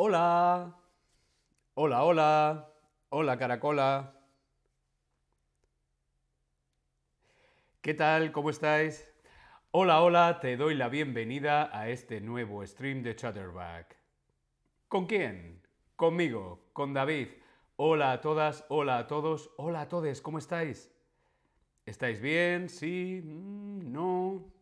Hola. Hola, hola. Hola, caracola. ¿Qué tal? ¿Cómo estáis? Hola, hola, te doy la bienvenida a este nuevo stream de Chatterback. ¿Con quién? Conmigo, con David. Hola a todas, hola a todos, hola a todos, ¿cómo estáis? ¿Estáis bien? ¿Sí? Mm, ¿No?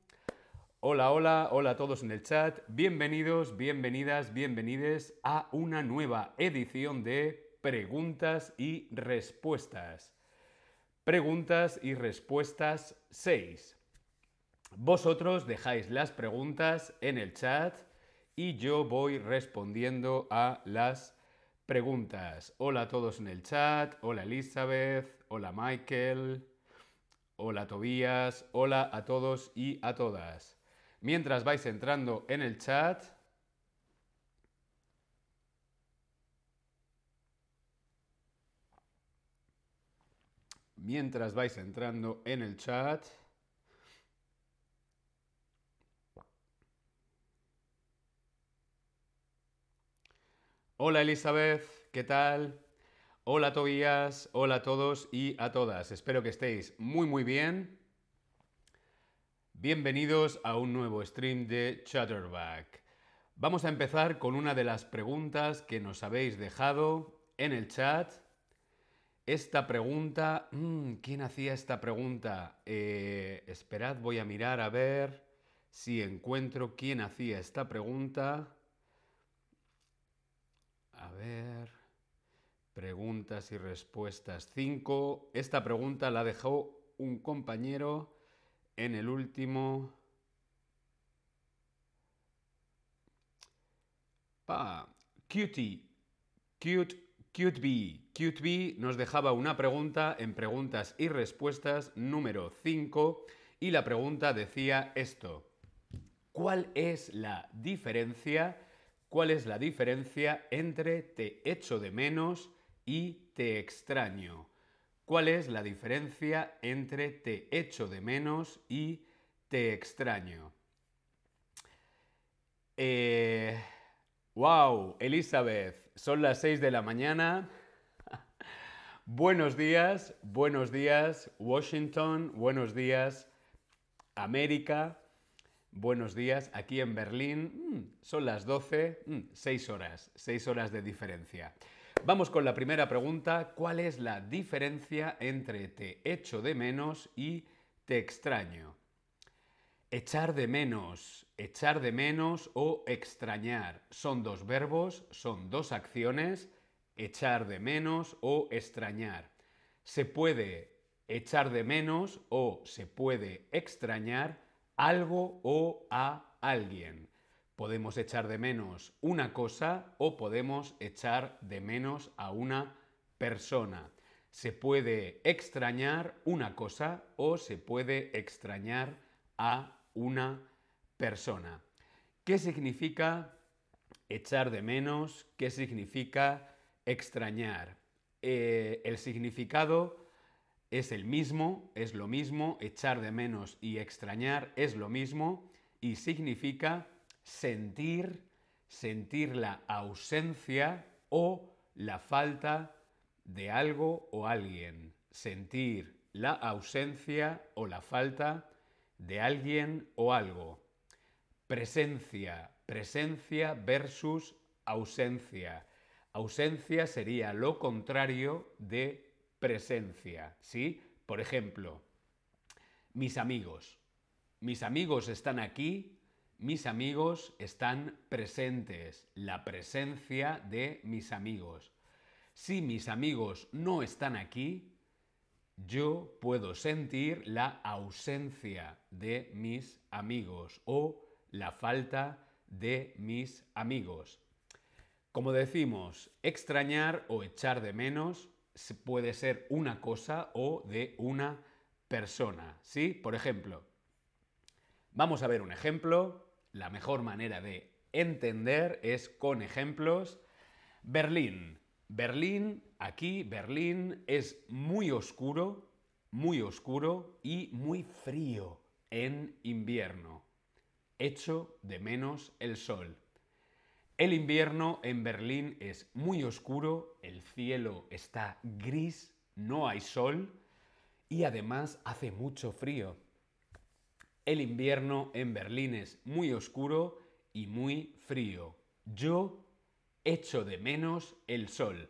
Hola, hola, hola a todos en el chat. Bienvenidos, bienvenidas, bienvenides a una nueva edición de Preguntas y Respuestas. Preguntas y Respuestas 6. Vosotros dejáis las preguntas en el chat y yo voy respondiendo a las preguntas. Hola a todos en el chat. Hola Elizabeth. Hola Michael. Hola Tobías. Hola a todos y a todas. Mientras vais entrando en el chat, mientras vais entrando en el chat, Hola Elizabeth, ¿qué tal? Hola Tobías, hola a todos y a todas. Espero que estéis muy muy bien. Bienvenidos a un nuevo stream de Chatterback. Vamos a empezar con una de las preguntas que nos habéis dejado en el chat. Esta pregunta, mm, ¿quién hacía esta pregunta? Eh, esperad, voy a mirar a ver si encuentro quién hacía esta pregunta. A ver, preguntas y respuestas 5. Esta pregunta la dejó un compañero en el último... Pa, cutie, cute, cute bee. Cute nos dejaba una pregunta en preguntas y respuestas número 5 y la pregunta decía esto. ¿Cuál es la diferencia? ¿Cuál es la diferencia entre te echo de menos y te extraño? ¿Cuál es la diferencia entre te echo de menos y te extraño? Eh, wow, Elizabeth, son las 6 de la mañana. buenos días, buenos días, Washington, buenos días, América, buenos días, aquí en Berlín. Mm, son las 12, 6 mm, horas, 6 horas de diferencia. Vamos con la primera pregunta. ¿Cuál es la diferencia entre te echo de menos y te extraño? Echar de menos, echar de menos o extrañar son dos verbos, son dos acciones, echar de menos o extrañar. Se puede echar de menos o se puede extrañar algo o a alguien. Podemos echar de menos una cosa o podemos echar de menos a una persona. Se puede extrañar una cosa o se puede extrañar a una persona. ¿Qué significa echar de menos? ¿Qué significa extrañar? Eh, el significado es el mismo, es lo mismo, echar de menos y extrañar es lo mismo y significa sentir, sentir la ausencia o la falta de algo o alguien. Sentir la ausencia o la falta de alguien o algo. Presencia, presencia versus ausencia. Ausencia sería lo contrario de presencia, ¿sí? Por ejemplo, mis amigos. Mis amigos están aquí mis amigos están presentes, la presencia de mis amigos. Si mis amigos no están aquí, yo puedo sentir la ausencia de mis amigos o la falta de mis amigos. Como decimos, extrañar o echar de menos puede ser una cosa o de una persona. ¿Sí? Por ejemplo, vamos a ver un ejemplo la mejor manera de entender es con ejemplos. Berlín. Berlín, aquí Berlín es muy oscuro, muy oscuro y muy frío en invierno. Echo de menos el sol. El invierno en Berlín es muy oscuro, el cielo está gris, no hay sol y además hace mucho frío. El invierno en Berlín es muy oscuro y muy frío. Yo echo de menos el sol.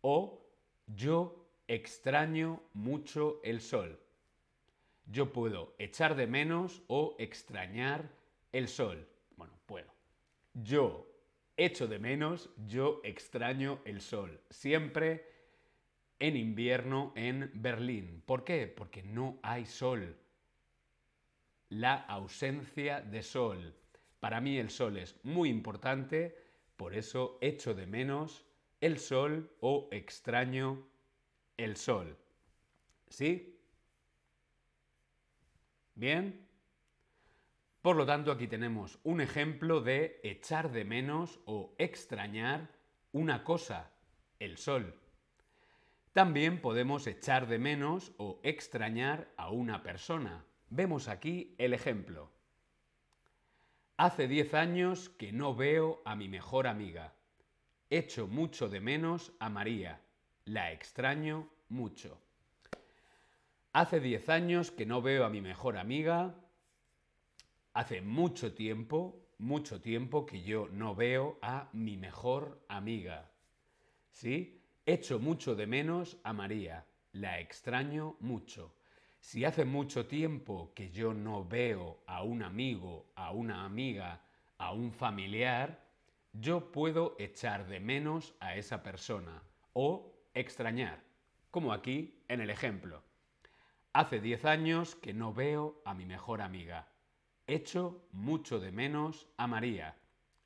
O yo extraño mucho el sol. Yo puedo echar de menos o extrañar el sol. Bueno, puedo. Yo echo de menos, yo extraño el sol. Siempre en invierno en Berlín. ¿Por qué? Porque no hay sol. La ausencia de sol. Para mí el sol es muy importante, por eso echo de menos el sol o extraño el sol. ¿Sí? ¿Bien? Por lo tanto, aquí tenemos un ejemplo de echar de menos o extrañar una cosa, el sol. También podemos echar de menos o extrañar a una persona. Vemos aquí el ejemplo. Hace 10 años que no veo a mi mejor amiga. Echo mucho de menos a María. La extraño mucho. Hace 10 años que no veo a mi mejor amiga. Hace mucho tiempo, mucho tiempo que yo no veo a mi mejor amiga. ¿Sí? Echo mucho de menos a María. La extraño mucho. Si hace mucho tiempo que yo no veo a un amigo, a una amiga, a un familiar, yo puedo echar de menos a esa persona o extrañar, como aquí en el ejemplo. Hace 10 años que no veo a mi mejor amiga. Echo mucho de menos a María.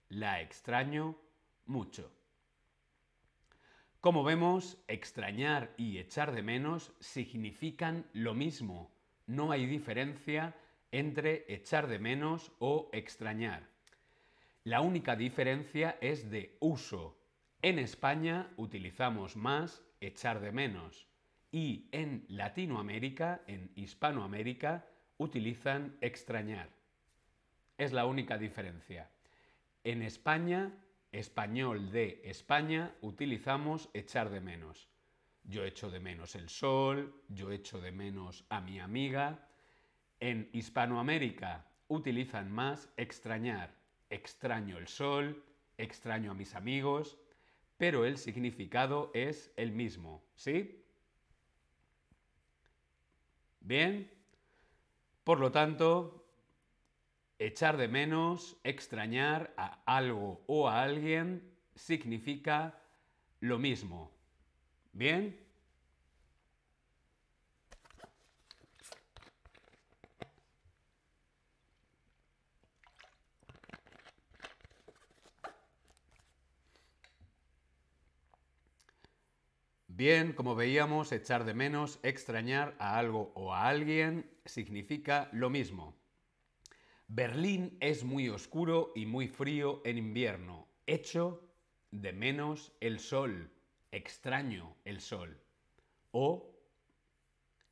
La extraño mucho. Como vemos, extrañar y echar de menos significan lo mismo. No hay diferencia entre echar de menos o extrañar. La única diferencia es de uso. En España utilizamos más echar de menos y en Latinoamérica, en Hispanoamérica, utilizan extrañar. Es la única diferencia. En España español de España utilizamos echar de menos. Yo echo de menos el sol, yo echo de menos a mi amiga. En Hispanoamérica utilizan más extrañar. Extraño el sol, extraño a mis amigos, pero el significado es el mismo, ¿sí? Bien. Por lo tanto, Echar de menos, extrañar a algo o a alguien significa lo mismo. ¿Bien? Bien, como veíamos, echar de menos, extrañar a algo o a alguien significa lo mismo. Berlín es muy oscuro y muy frío en invierno. Echo de menos el sol. Extraño el sol. O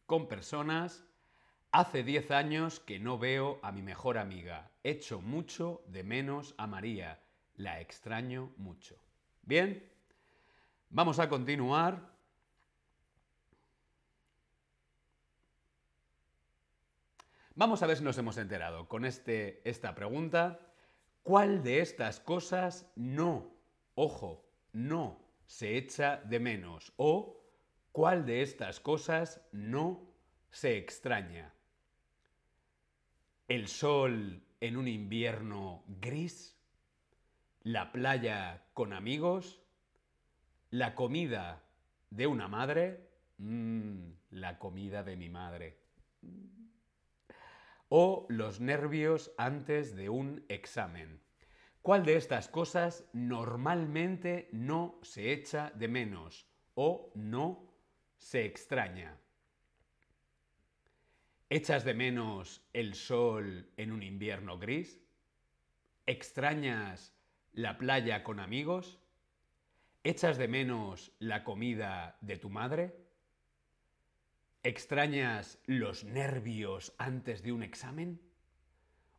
con personas, hace 10 años que no veo a mi mejor amiga. Echo mucho de menos a María. La extraño mucho. Bien, vamos a continuar Vamos a ver si nos hemos enterado con este, esta pregunta. ¿Cuál de estas cosas no, ojo, no se echa de menos? O ¿cuál de estas cosas no se extraña? ¿El sol en un invierno gris? ¿La playa con amigos? ¿La comida de una madre? Mm, la comida de mi madre o los nervios antes de un examen. ¿Cuál de estas cosas normalmente no se echa de menos o no se extraña? ¿Echas de menos el sol en un invierno gris? ¿Extrañas la playa con amigos? ¿Echas de menos la comida de tu madre? ¿Extrañas los nervios antes de un examen?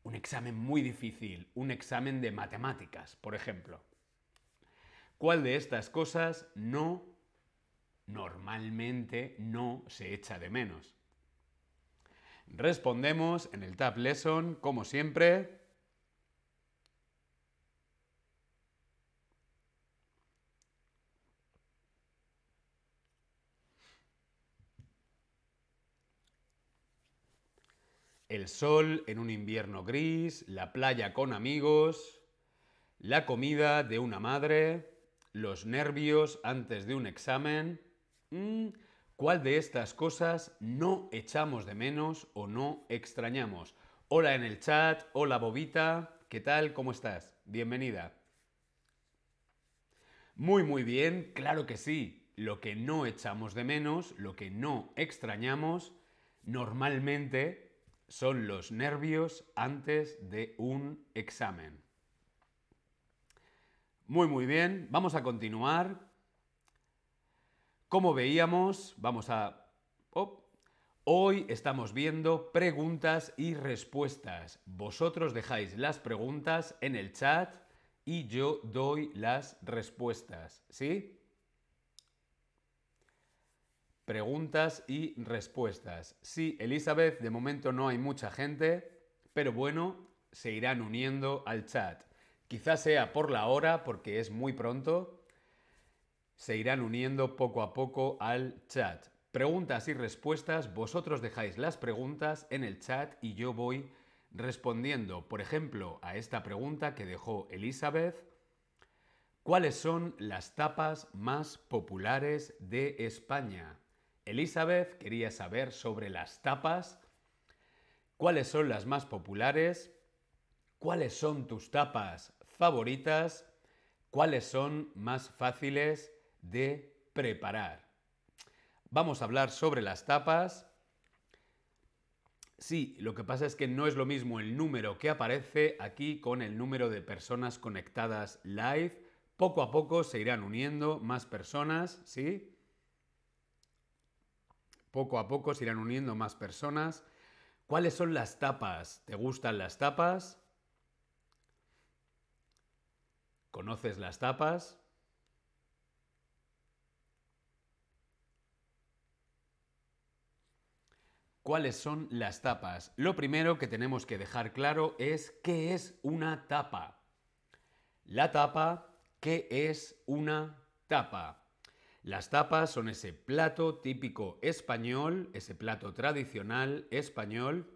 Un examen muy difícil, un examen de matemáticas, por ejemplo. ¿Cuál de estas cosas no, normalmente no se echa de menos? Respondemos en el Tab Lesson, como siempre. El sol en un invierno gris, la playa con amigos, la comida de una madre, los nervios antes de un examen. Mm, ¿Cuál de estas cosas no echamos de menos o no extrañamos? Hola en el chat, hola Bobita, ¿qué tal? ¿Cómo estás? Bienvenida. Muy, muy bien, claro que sí. Lo que no echamos de menos, lo que no extrañamos, normalmente son los nervios antes de un examen. Muy, muy bien, vamos a continuar. Como veíamos, vamos a... Hoy estamos viendo preguntas y respuestas. Vosotros dejáis las preguntas en el chat y yo doy las respuestas. ¿Sí? Preguntas y respuestas. Sí, Elizabeth, de momento no hay mucha gente, pero bueno, se irán uniendo al chat. Quizás sea por la hora, porque es muy pronto, se irán uniendo poco a poco al chat. Preguntas y respuestas, vosotros dejáis las preguntas en el chat y yo voy respondiendo, por ejemplo, a esta pregunta que dejó Elizabeth. ¿Cuáles son las tapas más populares de España? Elizabeth quería saber sobre las tapas. ¿Cuáles son las más populares? ¿Cuáles son tus tapas favoritas? ¿Cuáles son más fáciles de preparar. Vamos a hablar sobre las tapas. Sí, lo que pasa es que no es lo mismo el número que aparece aquí con el número de personas conectadas live. Poco a poco se irán uniendo más personas, ¿sí? Poco a poco se irán uniendo más personas. ¿Cuáles son las tapas? ¿Te gustan las tapas? ¿Conoces las tapas? ¿Cuáles son las tapas? Lo primero que tenemos que dejar claro es qué es una tapa. La tapa, ¿qué es una tapa? Las tapas son ese plato típico español, ese plato tradicional español,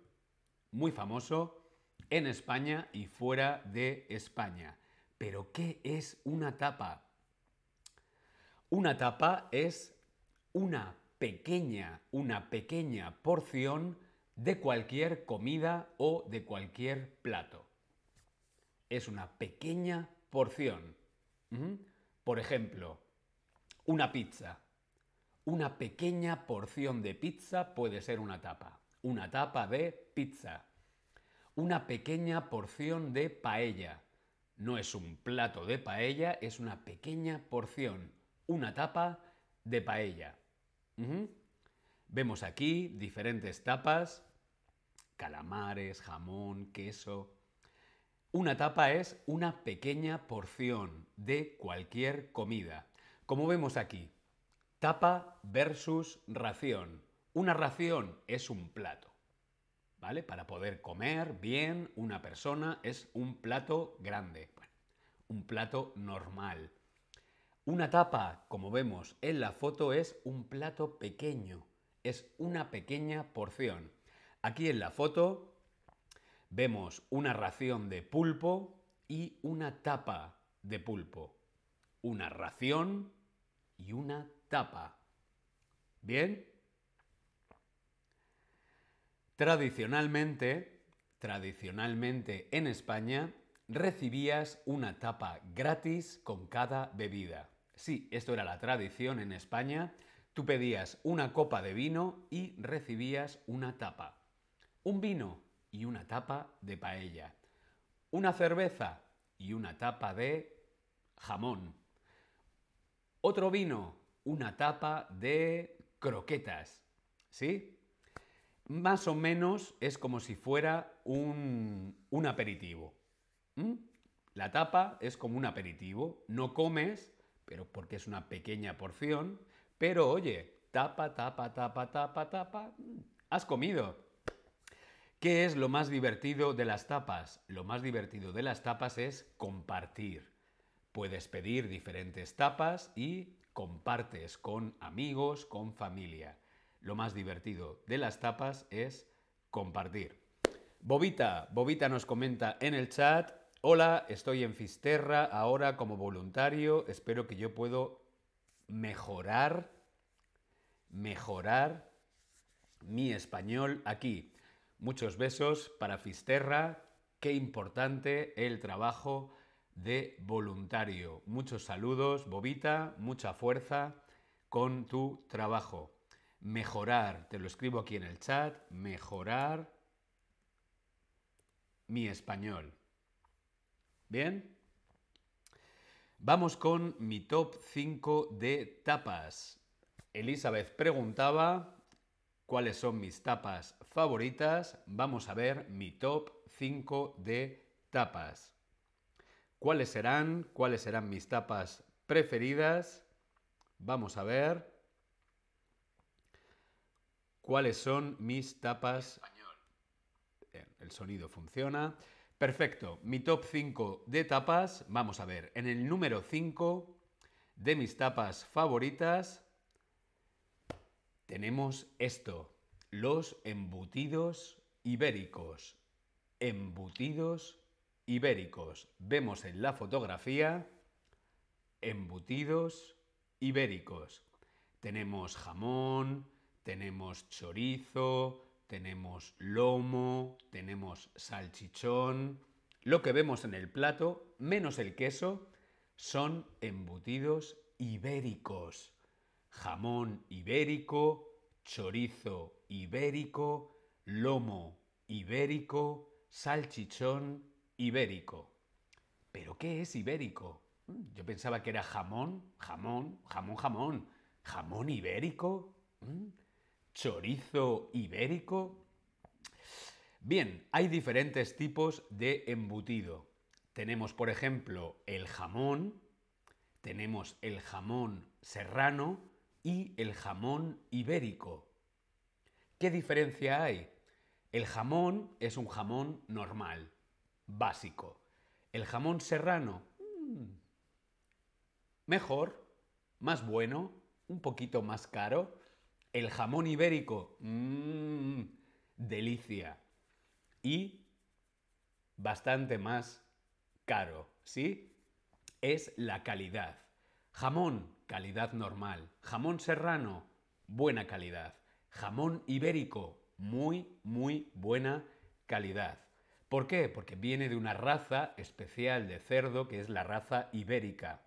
muy famoso en España y fuera de España. Pero ¿qué es una tapa? Una tapa es una pequeña, una pequeña porción de cualquier comida o de cualquier plato. Es una pequeña porción. Por ejemplo, una pizza. Una pequeña porción de pizza puede ser una tapa. Una tapa de pizza. Una pequeña porción de paella. No es un plato de paella, es una pequeña porción. Una tapa de paella. Vemos aquí diferentes tapas, calamares, jamón, queso. Una tapa es una pequeña porción de cualquier comida. Como vemos aquí, tapa versus ración. Una ración es un plato. ¿Vale? Para poder comer bien, una persona es un plato grande. un plato normal. Una tapa, como vemos en la foto, es un plato pequeño, es una pequeña porción. Aquí en la foto vemos una ración de pulpo y una tapa de pulpo. Una ración y una tapa. ¿Bien? Tradicionalmente, tradicionalmente en España, recibías una tapa gratis con cada bebida. Sí, esto era la tradición en España. Tú pedías una copa de vino y recibías una tapa. Un vino y una tapa de paella. Una cerveza y una tapa de jamón. Otro vino, una tapa de croquetas. ¿Sí? más o menos es como si fuera un, un aperitivo. La tapa es como un aperitivo. No comes, pero porque es una pequeña porción. Pero oye, tapa, tapa, tapa, tapa, tapa. Has comido. ¿Qué es lo más divertido de las tapas? Lo más divertido de las tapas es compartir. Puedes pedir diferentes tapas y compartes con amigos, con familia. Lo más divertido de las tapas es compartir. Bobita, Bobita nos comenta en el chat, hola, estoy en Fisterra ahora como voluntario, espero que yo puedo mejorar, mejorar mi español aquí. Muchos besos para Fisterra, qué importante el trabajo de voluntario. Muchos saludos, Bobita, mucha fuerza con tu trabajo. Mejorar, te lo escribo aquí en el chat, mejorar mi español. ¿Bien? Vamos con mi top 5 de tapas. Elizabeth preguntaba cuáles son mis tapas favoritas. Vamos a ver mi top 5 de tapas. ¿Cuáles serán? ¿Cuáles serán mis tapas preferidas? Vamos a ver. ¿Cuáles son mis tapas? Bien, el sonido funciona. Perfecto. Mi top 5 de tapas. Vamos a ver. En el número 5 de mis tapas favoritas tenemos esto. Los embutidos ibéricos. Embutidos ibéricos. Vemos en la fotografía embutidos ibéricos. Tenemos jamón, tenemos chorizo, tenemos lomo, tenemos salchichón. Lo que vemos en el plato, menos el queso, son embutidos ibéricos. Jamón ibérico, chorizo ibérico, lomo ibérico, salchichón ibérico. ¿Pero qué es ibérico? Mm, Yo pensaba que era jamón, jamón, jamón, jamón. ¿Jamón ibérico? Mm, ¿Chorizo ibérico? Bien, hay diferentes tipos de embutido. Tenemos, por ejemplo, el jamón, tenemos el jamón serrano y el jamón ibérico. ¿Qué diferencia hay? El jamón es un jamón normal, básico. El jamón serrano, mm, mejor, más bueno, un poquito más caro. El jamón ibérico, mm, delicia. Y bastante más caro, ¿sí? Es la calidad. Jamón, calidad normal. Jamón serrano, buena calidad. Jamón ibérico, muy, muy buena calidad. ¿Por qué? Porque viene de una raza especial de cerdo que es la raza ibérica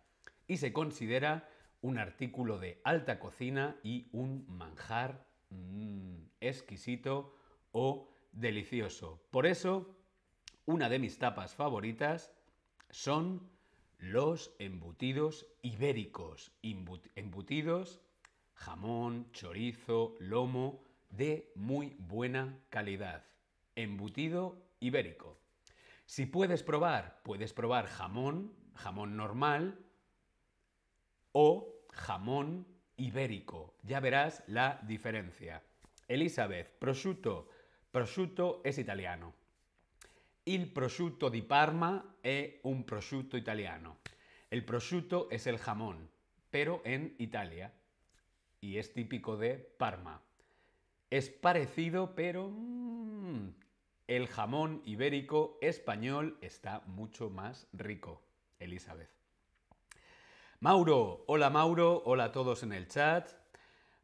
y se considera un artículo de alta cocina y un manjar mm, exquisito o delicioso. Por eso, una de mis tapas favoritas son los embutidos ibéricos. Embutidos, jamón, chorizo, lomo, de muy buena calidad. Embutido ibérico. Si puedes probar, puedes probar jamón, jamón normal o jamón ibérico. Ya verás la diferencia. Elizabeth, prosciutto. Prosciutto es italiano. Il prosciutto di Parma è un prosciutto italiano. El prosciutto es el jamón, pero en Italia. Y es típico de Parma. Es parecido, pero mm, el jamón ibérico español está mucho más rico. Elizabeth. Mauro, hola Mauro, hola a todos en el chat.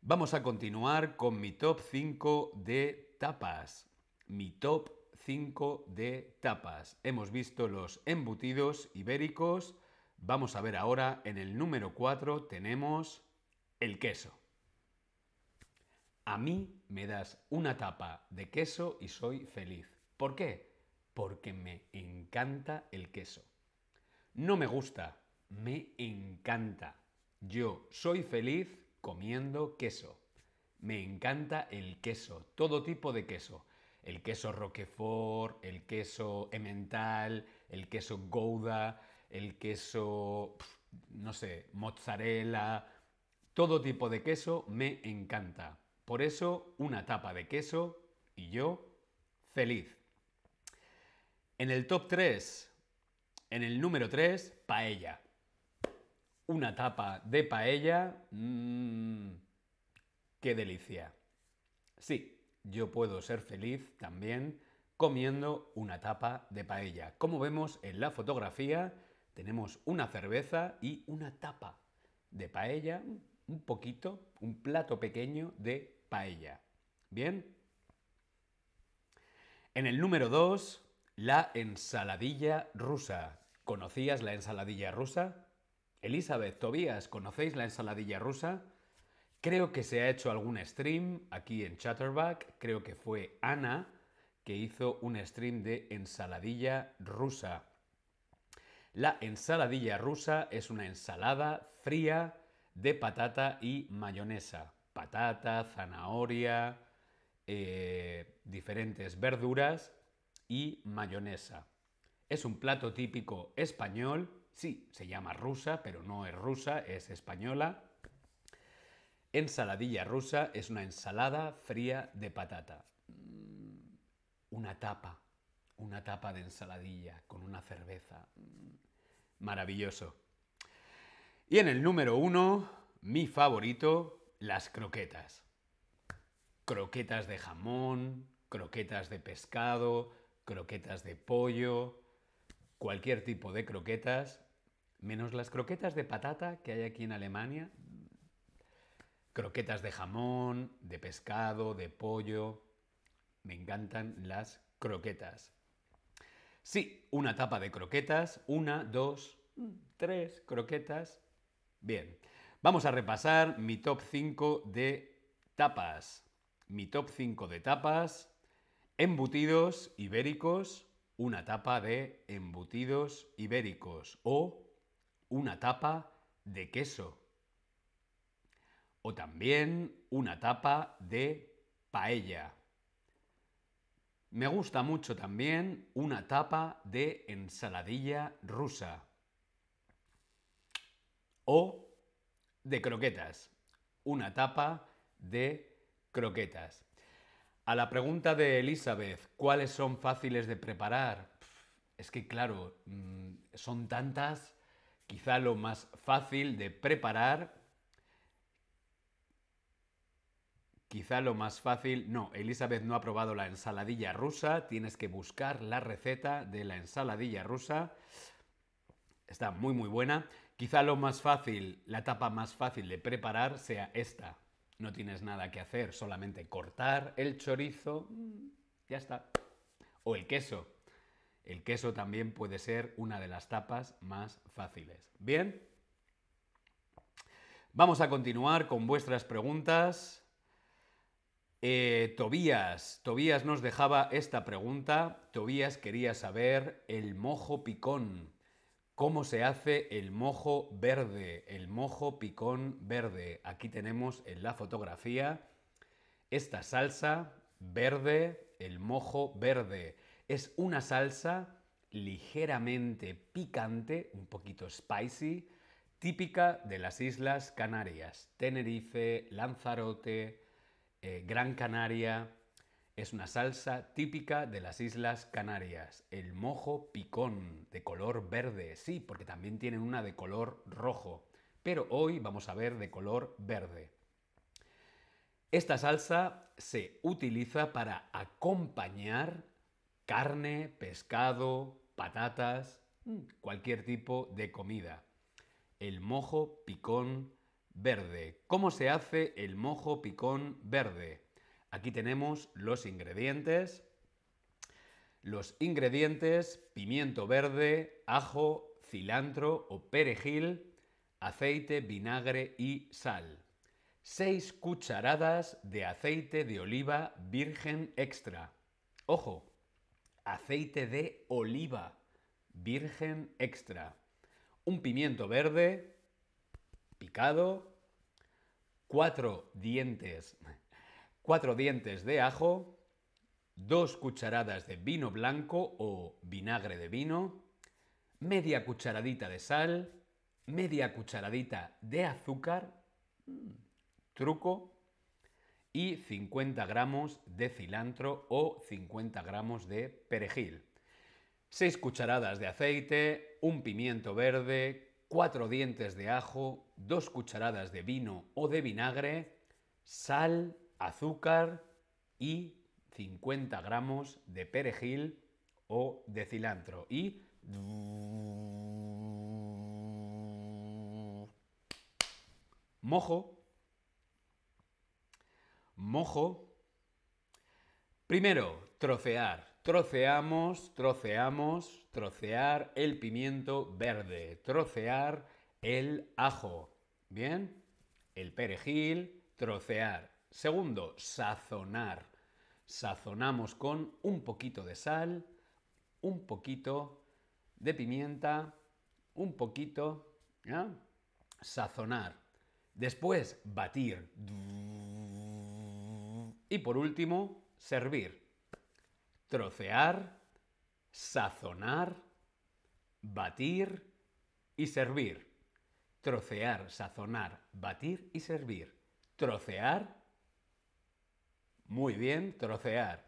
Vamos a continuar con mi top 5 de tapas. Mi top 5 de tapas. Hemos visto los embutidos ibéricos. Vamos a ver ahora en el número 4 tenemos el queso. A mí me das una tapa de queso y soy feliz. ¿Por qué? Porque me encanta el queso. No me gusta, me encanta. Yo soy feliz comiendo queso. Me encanta el queso, todo tipo de queso. El queso roquefort, el queso emmental, el queso gouda, el queso, no sé, mozzarella, todo tipo de queso me encanta. Por eso, una tapa de queso y yo feliz. En el top 3, en el número 3, paella. Una tapa de paella, mmm, qué delicia. Sí, yo puedo ser feliz también comiendo una tapa de paella. Como vemos en la fotografía, tenemos una cerveza y una tapa de paella, un poquito, un plato pequeño de paella. ¿Bien? En el número 2, la ensaladilla rusa. ¿Conocías la ensaladilla rusa? Elizabeth, Tobías, ¿conocéis la ensaladilla rusa? Creo que se ha hecho algún stream aquí en Chatterback. Creo que fue Ana que hizo un stream de ensaladilla rusa. La ensaladilla rusa es una ensalada fría de patata y mayonesa. Patata, zanahoria, eh, diferentes verduras y mayonesa. Es un plato típico español, sí, se llama rusa, pero no es rusa, es española. Ensaladilla rusa es una ensalada fría de patata. Mm, una tapa, una tapa de ensaladilla con una cerveza. Mm, maravilloso. Y en el número uno, mi favorito, las croquetas. Croquetas de jamón, croquetas de pescado, croquetas de pollo, cualquier tipo de croquetas, menos las croquetas de patata que hay aquí en Alemania. Croquetas de jamón, de pescado, de pollo. Me encantan las croquetas. Sí, una tapa de croquetas, una, dos, tres croquetas. Bien, vamos a repasar mi top 5 de tapas. Mi top 5 de tapas, embutidos ibéricos, una tapa de embutidos ibéricos o una tapa de queso. O también una tapa de paella. Me gusta mucho también una tapa de ensaladilla rusa. O de croquetas. Una tapa de croquetas. A la pregunta de Elizabeth, ¿cuáles son fáciles de preparar? Es que claro, mm, son tantas, quizá lo más fácil de preparar Quizá lo más fácil, no, Elizabeth no ha probado la ensaladilla rusa, tienes que buscar la receta de la ensaladilla rusa. Está muy muy buena. Quizá lo más fácil, la etapa más fácil de preparar sea esta. No tienes nada que hacer, solamente cortar el chorizo, mm, ya está. O el queso. El queso también puede ser una de las tapas más fáciles. Bien. Vamos a continuar con vuestras preguntas. Eh, Tobías, Tobías nos dejaba esta pregunta. Tobías quería saber el mojo picón. ¿Cómo se hace el mojo verde? El mojo picón verde. Aquí tenemos en la fotografía esta salsa verde, el mojo verde. Es una salsa ligeramente picante, un poquito spicy, típica de las Islas Canarias. Tenerife, Lanzarote, eh, Gran Canaria. Es una salsa típica de las Islas Canarias. El mojo picón, de color verde. Sí, porque también tienen una de color rojo. Pero hoy vamos a ver de color verde. Esta salsa se utiliza para acompañar carne, pescado, patatas, mm, cualquier tipo de comida. El mojo picón verde. ¿Cómo se hace el mojo picón verde? Aquí tenemos los ingredientes. Los ingredientes, pimiento verde, ajo, cilantro o perejil, aceite, vinagre y sal. 6 cucharadas de aceite de oliva virgen extra. Ojo, aceite de oliva virgen extra. Un pimiento verde, picado, cuatro dientes, cuatro dientes de ajo, dos cucharadas de vino blanco o vinagre de vino, media cucharadita de sal, media cucharadita de azúcar, mm, truco, y 50 gramos de cilantro o 50 gramos de perejil. 6 cucharadas de aceite, un pimiento verde, 4 dientes de ajo, 2 cucharadas de vino o de vinagre, sal, azúcar y 50 gramos de perejil o de cilantro. Y mojo mojo. Primero, trocear. Troceamos, troceamos, trocear el pimiento verde, trocear el ajo. ¿Bien? El perejil, trocear. Segundo, sazonar. Sazonamos con un poquito de sal, un poquito de pimienta, un poquito, ¿ya? Sazonar. Después, batir. Y por último, servir. Trocear, sazonar, batir y servir. Trocear, sazonar, batir y servir. Trocear. Muy bien, trocear.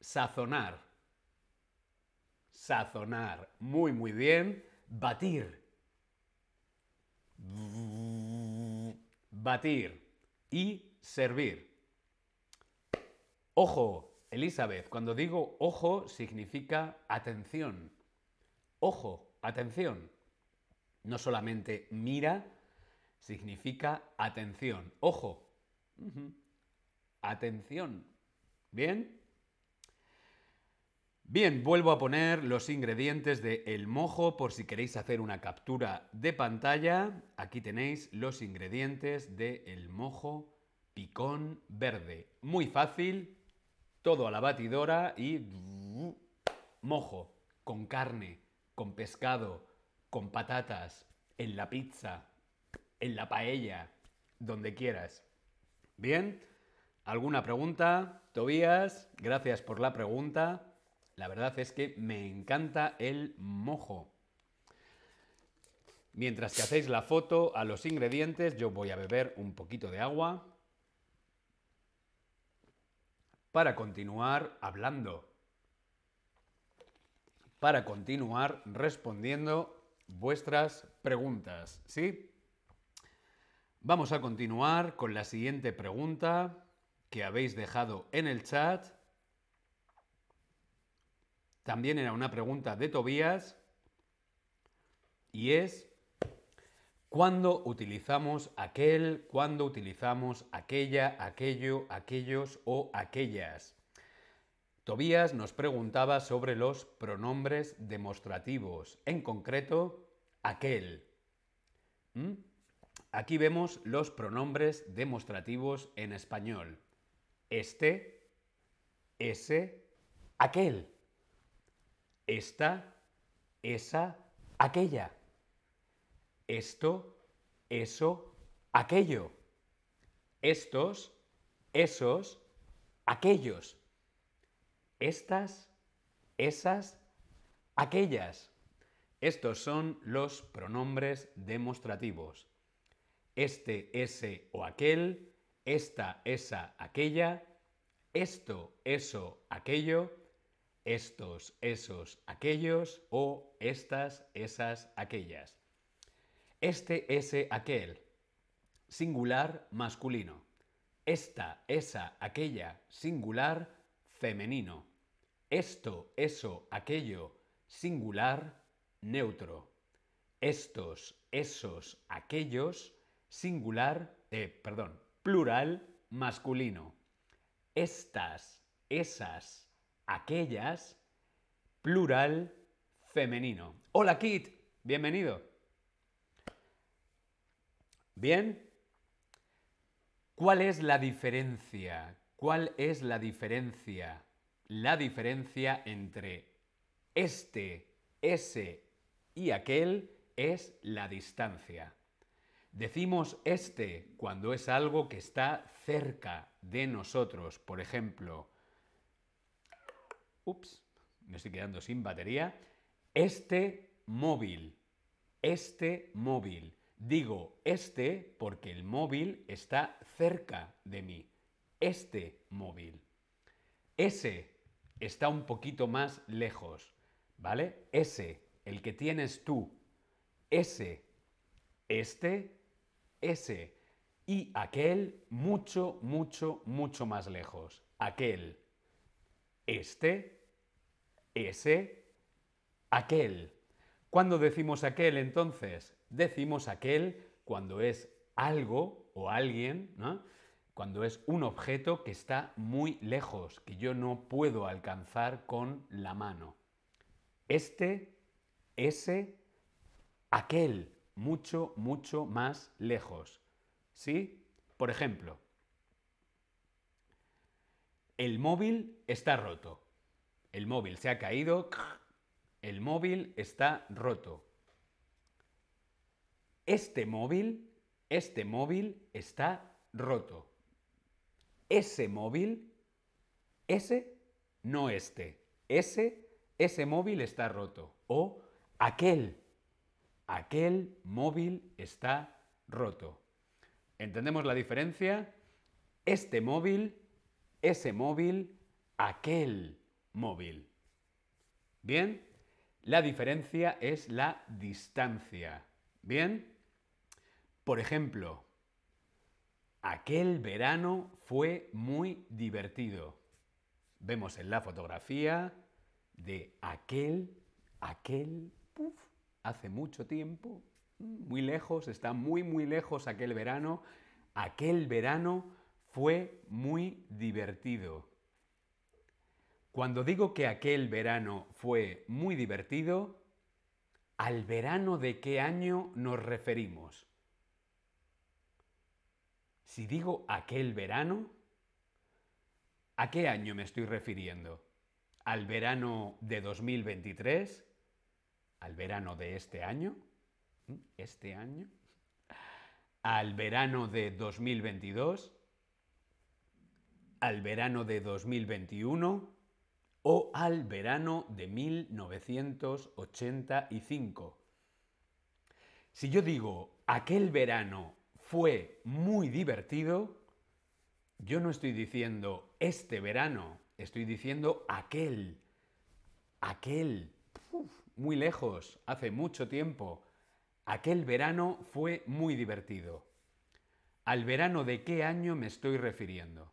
Sazonar. Sazonar. Muy, muy bien. Batir. Batir. Y servir. Ojo, Elizabeth, cuando digo ojo significa atención. Ojo, atención. No solamente mira, significa atención. Ojo. Atención. ¿Bien? Bien, vuelvo a poner los ingredientes de el mojo por si queréis hacer una captura de pantalla. Aquí tenéis los ingredientes de el mojo picón verde. Muy fácil, todo a la batidora y mojo, con carne, con pescado, con patatas, en la pizza, en la paella, donde quieras. Bien, ¿alguna pregunta? Tobías, gracias por la pregunta. La verdad es que me encanta el mojo. Mientras que hacéis la foto a los ingredientes, yo voy a beber un poquito de agua. para continuar hablando, para continuar respondiendo vuestras preguntas, ¿sí? Vamos a continuar con la siguiente pregunta que habéis dejado en el chat. También era una pregunta de Tobías y es cuando utilizamos aquel, cuando utilizamos aquella, aquello, aquellos o aquellas. Tobías nos preguntaba sobre los pronombres demostrativos, en concreto, aquel. ¿Mm? Aquí vemos los pronombres demostrativos en español. Este, ese, aquel. Esta, esa, aquella esto, eso, aquello. Estos, esos, aquellos. Estas, esas, aquellas. Estos son los pronombres demostrativos. Este, ese o aquel, esta, esa, aquella, esto, eso, aquello, estos, esos, aquellos o estas, esas, aquellas. Este, ese, aquel. Singular masculino. Esta, esa, aquella. Singular femenino. Esto, eso, aquello. Singular neutro. Estos, esos, aquellos. Singular, eh, perdón, plural masculino. Estas, esas, aquellas. Plural femenino. Hola Kit, bienvenido. Bien. ¿Cuál es la diferencia? ¿Cuál es la diferencia? La diferencia entre este, ese y aquel es la distancia. Decimos este cuando es algo que está cerca de nosotros. Por ejemplo, ups, me estoy quedando sin batería. Este móvil. Este móvil. Digo este porque el móvil está cerca de mí. Este móvil. Ese está un poquito más lejos. ¿Vale? Ese, el que tienes tú. Ese, este, ese. Y aquel mucho, mucho, mucho más lejos. Aquel. Este, ese, aquel. ¿Cuándo decimos aquel entonces? Decimos aquel cuando es algo o alguien, cuando es un objeto que está muy lejos, que yo no puedo alcanzar con la mano. Este, ese, aquel, mucho, mucho más lejos. ¿Sí? Por ejemplo, el móvil está roto. El móvil se ha caído. El móvil está roto. Este móvil, este móvil está roto. Ese móvil, ese, no este. Ese, ese móvil está roto. O aquel, aquel móvil está roto. ¿Entendemos la diferencia? Este móvil, ese móvil, aquel móvil. ¿Bien? La diferencia es la distancia. ¿Bien? Por ejemplo, aquel verano fue muy divertido. Vemos en la fotografía de aquel, aquel, hace mucho tiempo, muy lejos, está muy, muy lejos aquel verano. Aquel verano fue muy divertido. Cuando digo que aquel verano fue muy divertido, ¿al verano de qué año nos referimos? Si digo aquel verano, ¿a qué año me estoy refiriendo? ¿Al verano de 2023? ¿Al verano de este año? ¿Este año? ¿Al verano de 2022? ¿Al verano de 2021? ¿O al verano de 1985? Si yo digo aquel verano fue muy divertido, yo no estoy diciendo este verano, estoy diciendo aquel, aquel, muy lejos, hace mucho tiempo. Aquel verano fue muy divertido. ¿Al verano de qué año me estoy refiriendo?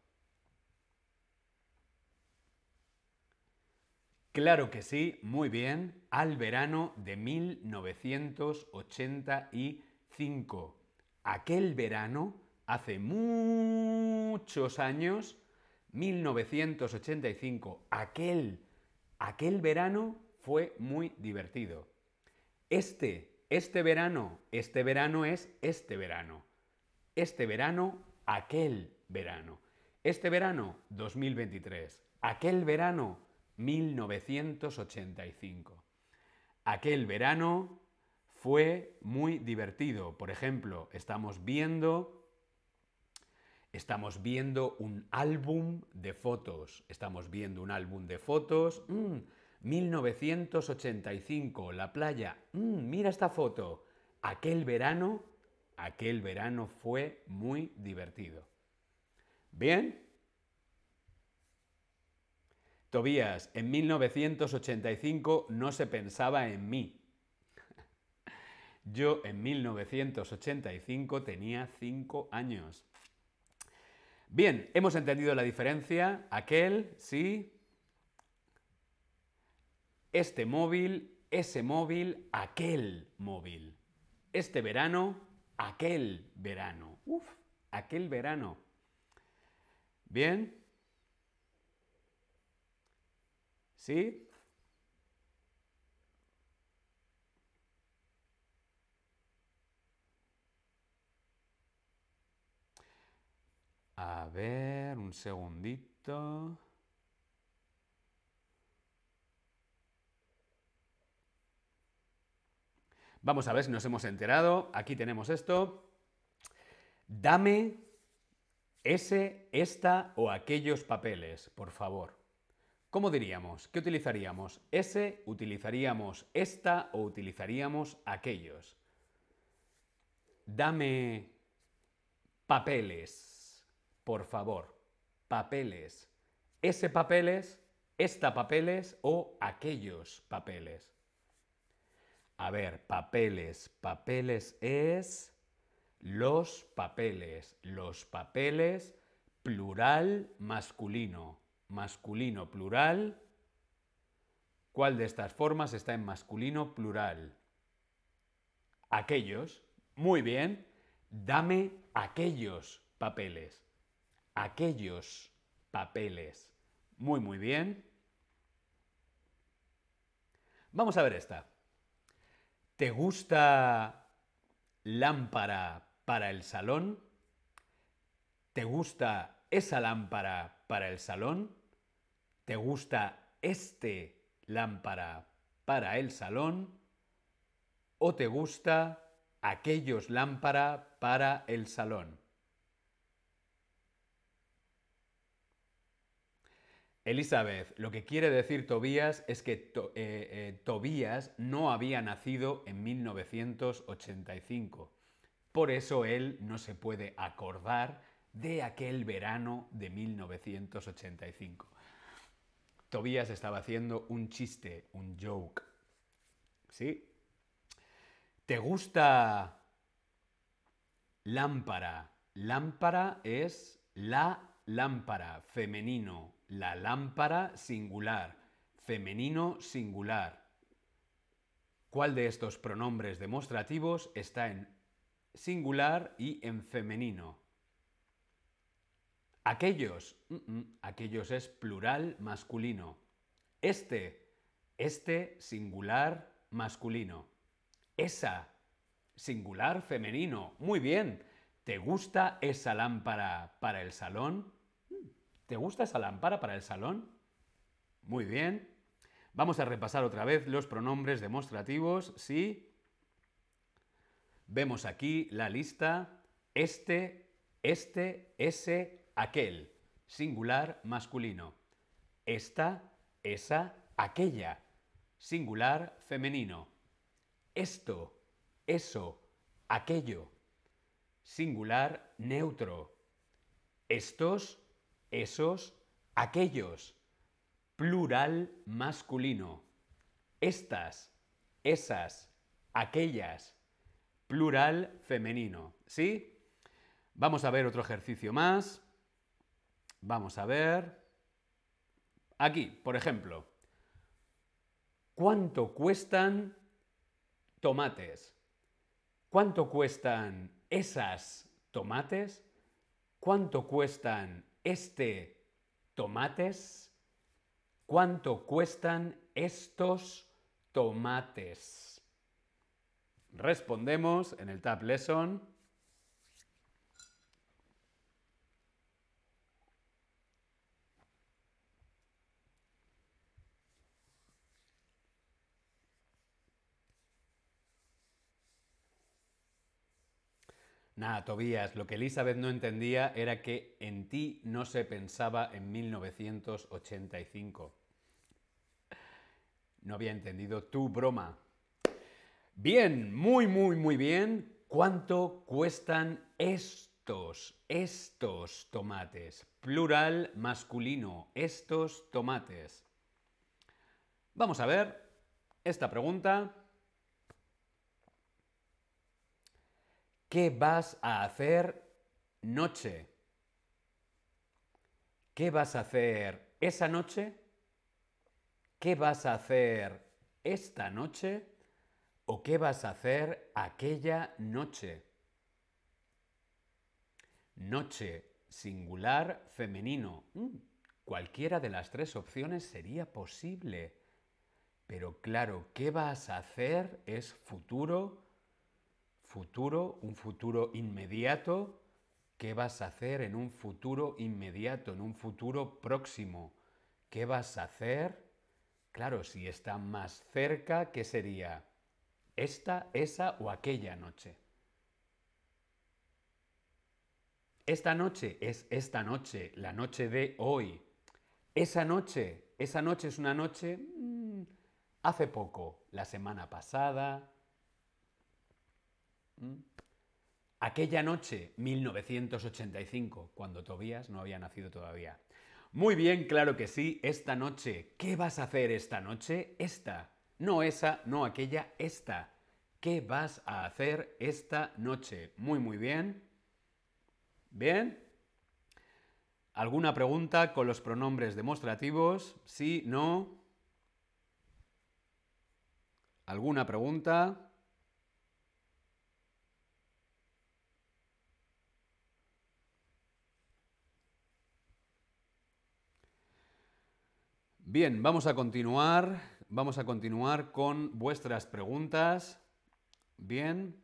Claro que sí, muy bien, al verano de 1985 aquel verano, hace muchos años, 1985, aquel, aquel verano fue muy divertido. Este, este verano, este verano es este verano. Este verano, aquel verano. Este verano, 2023. Aquel verano, 1985. Aquel verano, fue muy divertido. Por ejemplo, estamos viendo, estamos viendo un álbum de fotos. Estamos viendo un álbum de fotos. 1985, mm, la playa. Mm, mira esta foto. Aquel verano, aquel verano fue muy divertido. ¿Bien? Tobías, en 1985 no se pensaba en mí. Yo en 1985 tenía 5 años. Bien, hemos entendido la diferencia. Aquel, sí. Este móvil, ese móvil, aquel móvil. Este verano, aquel verano. Uf, aquel verano. Bien. ¿Sí? A ver, un segundito. Vamos a ver si nos hemos enterado. Aquí tenemos esto. Dame ese, esta o aquellos papeles, por favor. ¿Cómo diríamos? ¿Qué utilizaríamos? ¿Ese, utilizaríamos esta o utilizaríamos aquellos? Dame papeles, por favor. Papeles. Ese papeles, esta papeles o aquellos papeles. A ver, papeles. Papeles es los papeles. Los papeles, plural masculino. Masculino plural. ¿Cuál de estas formas está en masculino plural? Aquellos. Muy bien. Dame aquellos papeles. Aquellos papeles. Muy, muy bien. Vamos a ver esta. ¿Te gusta lámpara para el salón? ¿Te gusta esa lámpara para el salón? ¿Te gusta este lámpara para el salón? ¿O te gusta aquellos lámpara para el salón? Elizabeth, lo que quiere decir Tobías es que eh, eh, Tobías no había nacido en 1985. Por eso él no se puede acordar de aquel verano de 1985. Tobías estaba haciendo un chiste, un joke. ¿Sí? ¿Te gusta lámpara? Lámpara es la lámpara, femenino, la lámpara singular, femenino singular. ¿Cuál de estos pronombres demostrativos está en singular y en femenino? Aquellos, aquellos es plural masculino. Este, este singular masculino. Esa, singular femenino. Muy bien. ¿Te gusta esa lámpara para el salón? ¿Te gusta esa lámpara para el salón? Muy bien. Vamos a repasar otra vez los pronombres demostrativos. Sí. Vemos aquí la lista. Este, este, ese, aquel. Singular masculino. Esta, esa, aquella. Singular femenino. Esto, eso, aquello. Singular neutro. Estos, esos, aquellos. Plural masculino. Estas, esas, aquellas. Plural femenino. ¿Sí? Vamos a ver otro ejercicio más. Vamos a ver. Aquí, por ejemplo. ¿Cuánto cuestan tomates? ¿Cuánto cuestan esas tomates? ¿Cuánto cuestan este tomates? ¿Cuánto cuestan estos tomates? Respondemos en el Tab Lesson. Nada, Tobías, lo que Elizabeth no entendía era que en ti no se pensaba en 1985. No había entendido tu broma. Bien, muy, muy, muy bien. ¿Cuánto cuestan estos, estos tomates? Plural masculino, estos tomates. Vamos a ver esta pregunta. ¿Qué vas a hacer noche? ¿Qué vas a hacer esa noche? ¿Qué vas a hacer esta noche? ¿O qué vas a hacer aquella noche? Noche, singular, femenino. Mm, cualquiera de las tres opciones sería posible. Pero claro, ¿qué vas a hacer es futuro futuro, un futuro inmediato. ¿Qué vas a hacer en un futuro inmediato, en un futuro próximo? ¿Qué vas a hacer? Claro, si está más cerca, ¿qué sería? ¿Esta, esa o aquella noche? Esta noche es esta noche, la noche de hoy. Esa noche, esa noche es una noche mm, hace poco, la semana pasada. Mm. Aquella noche, 1985, cuando Tobías no había nacido todavía. Muy bien, claro que sí, esta noche. ¿Qué vas a hacer esta noche? Esta. No esa, no aquella, esta. ¿Qué vas a hacer esta noche? Muy, muy bien. ¿Bien? ¿Alguna pregunta con los pronombres demostrativos? ¿Sí? ¿No? ¿Alguna pregunta? Bien, vamos a continuar. Vamos a continuar con vuestras preguntas. Bien.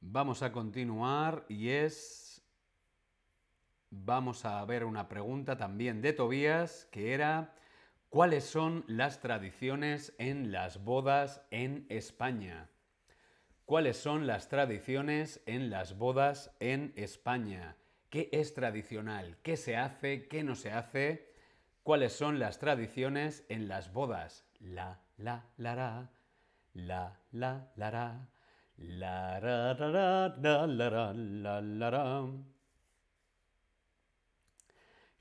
Vamos a continuar y es... Vamos a ver una pregunta también de Tobías que era ¿cuáles son las tradiciones en las bodas en España? ¿Cuáles son las tradiciones en las bodas en España? qué es tradicional, qué se hace, qué no se hace, cuáles son las tradiciones en las bodas. La, la, la, la, la, la, la, la. La, ra, ra, ra, la, la, la, la,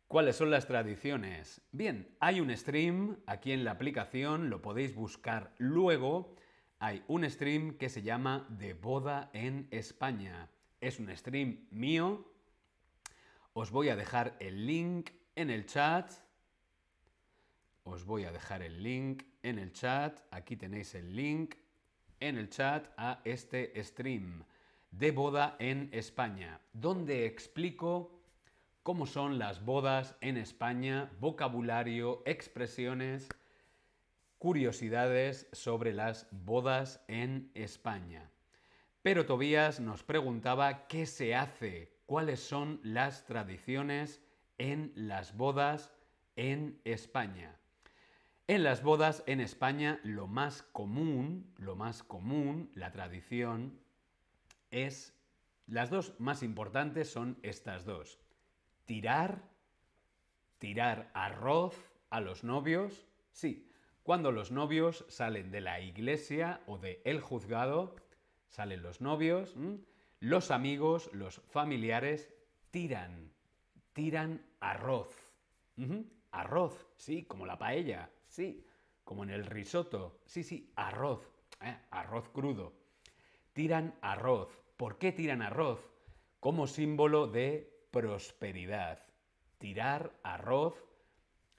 ¿Cuáles son las tradiciones? Bien, hay un stream aquí en la aplicación, lo podéis buscar luego. Hay un stream que se llama De Boda en España. Es un stream mío os voy a dejar el link en el chat. Os voy a dejar el link en el chat. Aquí tenéis el link en el chat a este stream de boda en España, donde explico cómo son las bodas en España, vocabulario, expresiones, curiosidades sobre las bodas en España. Pero Tobías nos preguntaba qué se hace, cuáles son las tradiciones en las bodas en España. En las bodas en España lo más común, lo más común, la tradición, es, las dos más importantes son estas dos. Tirar, tirar arroz a los novios, sí, cuando los novios salen de la iglesia o de el juzgado, salen los novios, los amigos, los familiares tiran, tiran arroz. Arroz, sí, como la paella. Sí, como en el risotto. Sí, sí, arroz. ¿eh? Arroz crudo. Tiran arroz. ¿Por qué tiran arroz? Como símbolo de prosperidad. Tirar arroz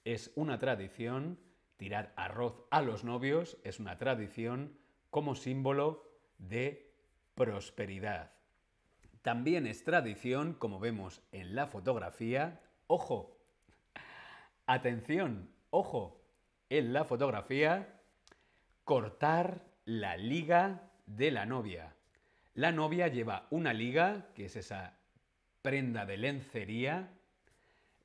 es una tradición. Tirar arroz a los novios es una tradición como símbolo de prosperidad. También es tradición, como vemos en la fotografía, ojo, atención, ojo, en la fotografía cortar la liga de la novia. La novia lleva una liga, que es esa prenda de lencería.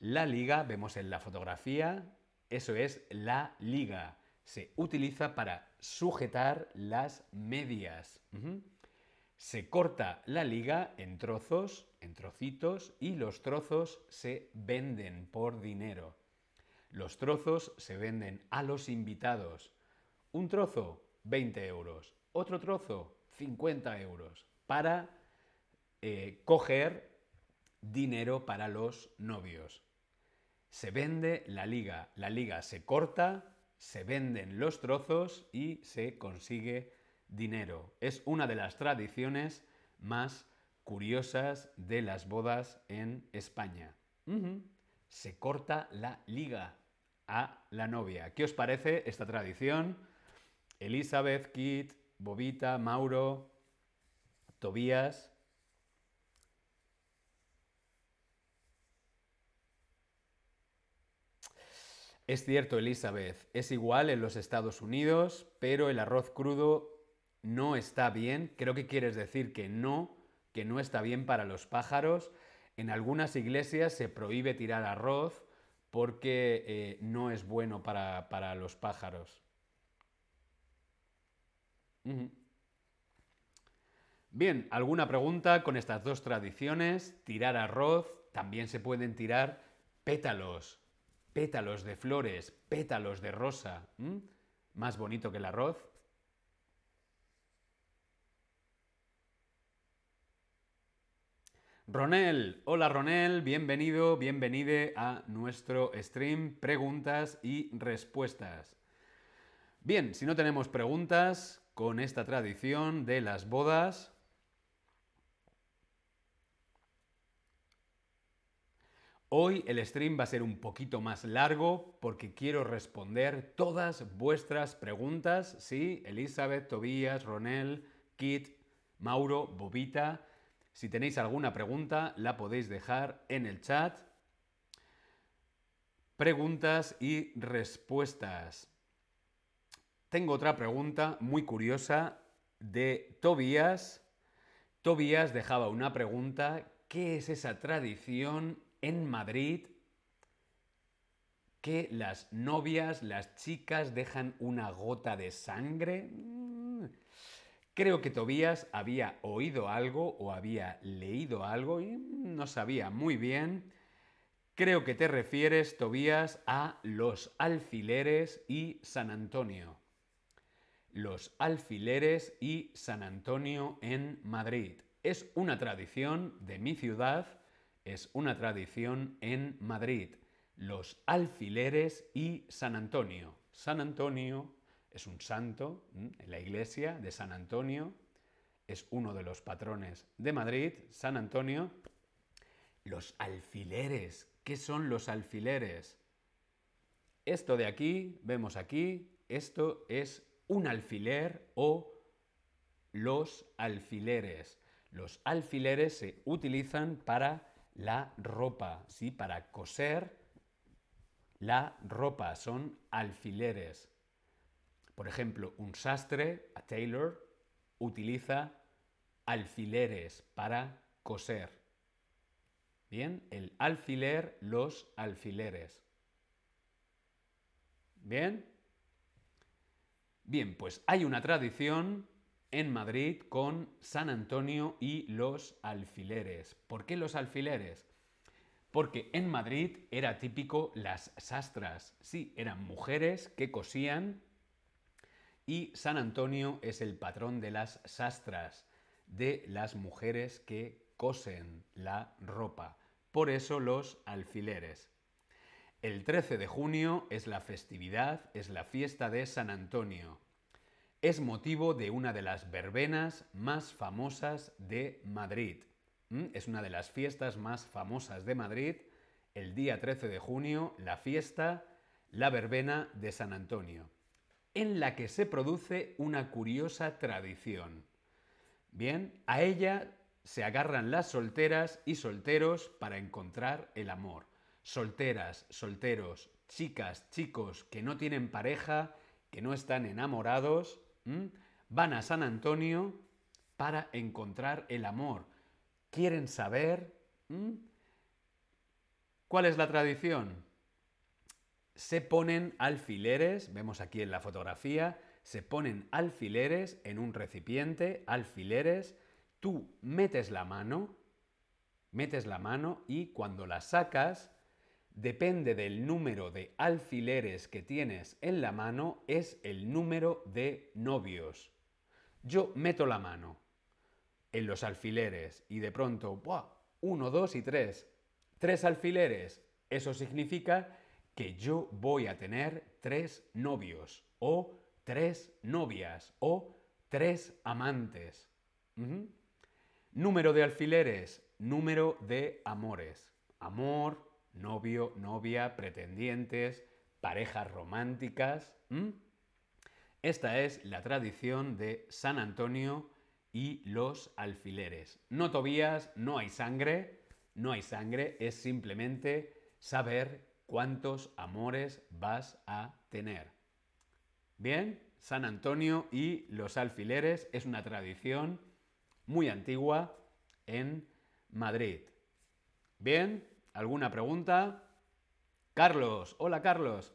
La liga, vemos en la fotografía, eso es la liga. Se utiliza para sujetar las medias. Se corta la liga en trozos, en trocitos, y los trozos se venden por dinero. Los trozos se venden a los invitados. Un trozo, 20 euros. Otro trozo, 50 euros. Para eh, coger dinero para los novios. Se vende la liga. La liga se corta, se venden los trozos y se consigue dinero. Es una de las tradiciones más curiosas de las bodas en España. Se corta la liga a la novia. ¿Qué os parece esta tradición? Elizabeth, Kit, Bobita, Mauro, Tobías. Es cierto, Elizabeth, es igual en los Estados Unidos, pero el arroz crudo no está bien. Creo que quieres decir que no, que no está bien para los pájaros. En algunas iglesias se prohíbe tirar arroz porque eh, no es bueno para, los pájaros. Bien, ¿alguna pregunta con estas dos tradiciones? Tirar arroz, también se pueden tirar pétalos, pétalos de flores, pétalos de rosa. Más bonito que el arroz. Ronel, hola Ronel, bienvenido, bienvenide a nuestro stream Preguntas y Respuestas. Bien, si no tenemos preguntas con esta tradición de las bodas, Hoy el stream va a ser un poquito más largo porque quiero responder todas vuestras preguntas. Sí, Elizabeth, Tobías, Ronel, Kit, Mauro, Bobita. Si tenéis alguna pregunta, la podéis dejar en el chat. Preguntas y respuestas. Tengo otra pregunta muy curiosa de Tobías. Tobías dejaba una pregunta. ¿Qué es esa tradición en Madrid que las novias, las chicas dejan una gota de sangre? Creo que Tobías había oído algo o había leído algo y no sabía muy bien. Creo que te refieres, Tobías, a los alfileres y San Antonio. Los alfileres y San Antonio en Madrid. Es una tradición de mi ciudad es una tradición en Madrid. Los alfileres y San Antonio. San Antonio es un santo en la iglesia de San Antonio. Es uno de los patrones de Madrid, San Antonio. Los alfileres. ¿Qué son los alfileres? Esto de aquí, vemos aquí, esto es un alfiler o los alfileres. Los alfileres se utilizan para la ropa, ¿sí? Para coser la ropa, son alfileres. Por ejemplo, un sastre, a tailor, utiliza alfileres para coser. Bien, el alfiler, los alfileres. Bien. Bien, pues hay una tradición en Madrid con San Antonio y los alfileres. ¿Por qué los alfileres? Porque en Madrid era típico las sastras. Sí, eran mujeres que cosían y San Antonio es el patrón de las sastras, de las mujeres que cosen la ropa. Por eso los alfileres. El 13 de junio es la festividad, es la fiesta de San Antonio es motivo de una de las verbenas más famosas de Madrid. ¿Mm? Es una de las fiestas más famosas de Madrid. El día 13 de junio, la fiesta, la verbena de San Antonio, en la que se produce una curiosa tradición. Bien, a ella se agarran las solteras y solteros para encontrar el amor. Solteras, solteros, chicas, chicos que no tienen pareja, que no están enamorados, van a San Antonio para encontrar el amor. Quieren saber cuál es la tradición. Se ponen alfileres, vemos aquí en la fotografía, se ponen alfileres en un recipiente, alfileres, tú metes la mano, metes la mano y cuando la sacas, depende del número de alfileres que tienes en la mano, es el número de novios. Yo meto la mano en los alfileres y de pronto, ¡buah! Uno, dos y tres. Tres alfileres. Eso significa que yo voy a tener tres novios o tres novias o tres amantes. Número de alfileres, número de amores. Amor, novio, novia, pretendientes, parejas románticas. Esta es la tradición de San Antonio y los alfileres. No Tobías, no hay sangre, no hay sangre, es simplemente saber cuántos amores vas a tener. Bien, San Antonio y los alfileres es una tradición muy antigua en Madrid. Bien, ¿Alguna pregunta? Carlos, hola Carlos.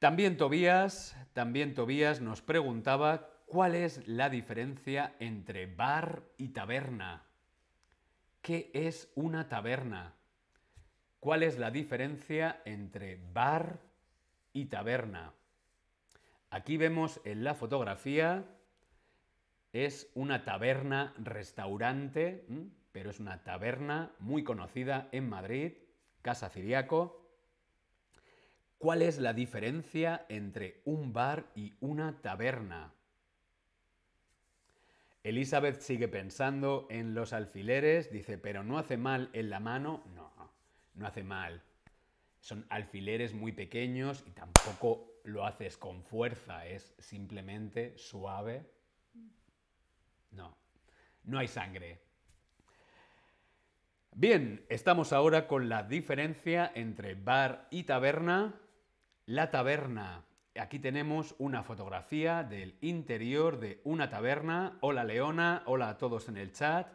También Tobías, también Tobías nos preguntaba ¿cuál es la diferencia entre bar y taberna? ¿Qué es una taberna? ¿Cuál es la diferencia entre bar y taberna? Aquí vemos en la fotografía, es una taberna restaurante, pero es una taberna muy conocida en Madrid, Casa Ciriaco. ¿Cuál es la diferencia entre un bar y una taberna? Elizabeth sigue pensando en los alfileres, dice, pero no hace mal en la mano. No, no hace mal. Son alfileres muy pequeños y tampoco lo haces con fuerza, es simplemente suave. No, no hay sangre. Bien, estamos ahora con la diferencia entre bar y taberna. La taberna aquí tenemos una fotografía del interior de una taberna. Hola Leona, hola a todos en el chat.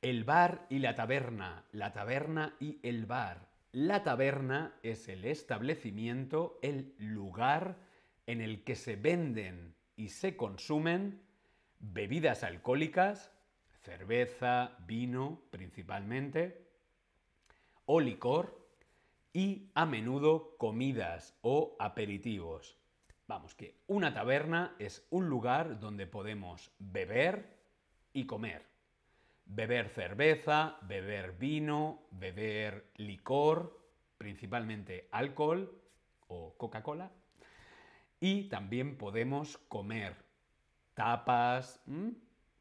El bar y la taberna, la taberna y el bar. La taberna es el establecimiento, el lugar en el que se venden y se consumen bebidas alcohólicas, cerveza, vino principalmente, o licor, y a menudo comidas o aperitivos. Vamos, que una taberna es un lugar donde podemos beber y comer. Beber cerveza, beber vino, beber licor, principalmente alcohol o Coca-Cola. Y también podemos comer tapas,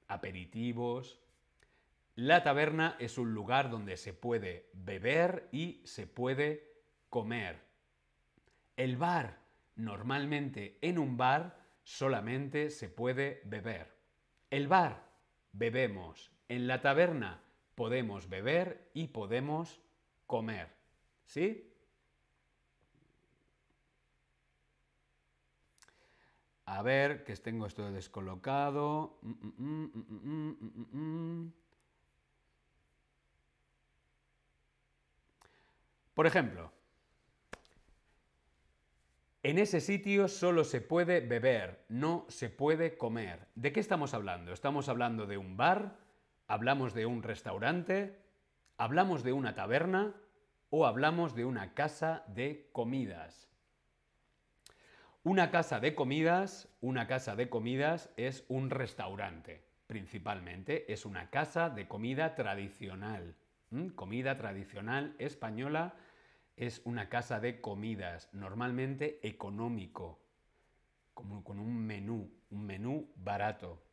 aperitivos, la taberna es un lugar donde se puede beber y se puede comer. El bar, normalmente en un bar solamente se puede beber. El bar, bebemos. En la taberna podemos beber y podemos comer. ¿Sí? A ver, que tengo esto descolocado. Mm, mm, mm, Por ejemplo, en ese sitio solo se puede beber, no se puede comer. ¿De qué estamos hablando? ¿Estamos hablando de un bar? ¿Hablamos de un restaurante? ¿Hablamos de una taberna? ¿O hablamos de una casa de comidas? Una casa de comidas, una casa de comidas es un restaurante, principalmente es una casa de comida tradicional, comida tradicional española es una casa de comidas, normalmente económico, con un menú, un menú barato.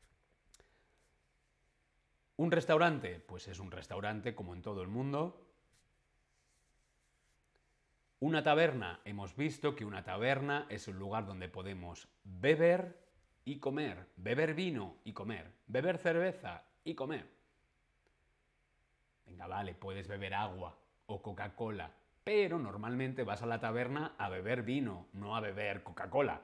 ¿Un restaurante? Pues es un restaurante como en todo el mundo. Una taberna, hemos visto que una taberna es un lugar donde podemos beber y comer, beber vino y comer, beber cerveza y comer. Venga, vale, puedes beber agua o Coca-Cola, pero normalmente vas a la taberna a beber vino, no a beber Coca-Cola.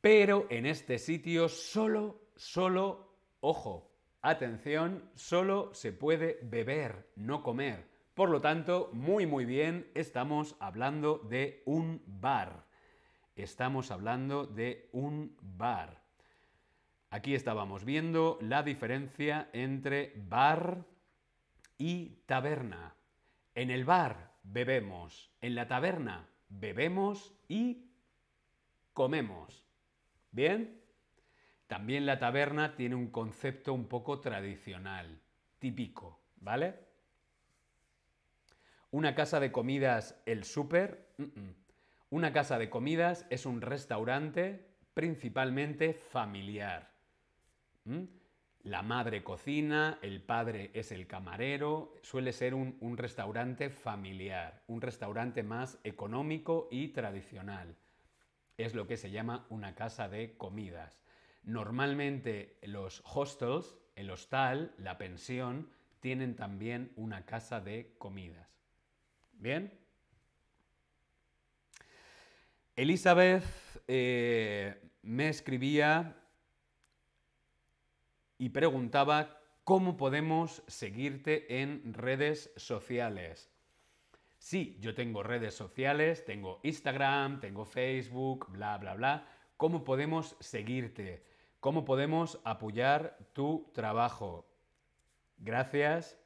Pero en este sitio solo, solo, ojo, atención, solo se puede beber, no comer. Por lo tanto, muy muy bien, estamos hablando de un bar. Estamos hablando de un bar. Aquí estábamos viendo la diferencia entre bar y taberna. En el bar bebemos, en la taberna bebemos y comemos. ¿Bien? También la taberna tiene un concepto un poco tradicional, típico, ¿vale? Una casa de comidas, el súper. Una casa de comidas es un restaurante principalmente familiar. La madre cocina, el padre es el camarero, suele ser un, restaurante familiar, un restaurante más económico y tradicional. Es lo que se llama una casa de comidas. Normalmente los hostels, el hostal, la pensión, tienen también una casa de comidas. ¿Bien? Elizabeth eh, me escribía y preguntaba cómo podemos seguirte en redes sociales. Sí, yo tengo redes sociales, tengo Instagram, tengo Facebook, bla, bla, bla. cómo podemos seguirte, cómo podemos apoyar tu trabajo. Gracias,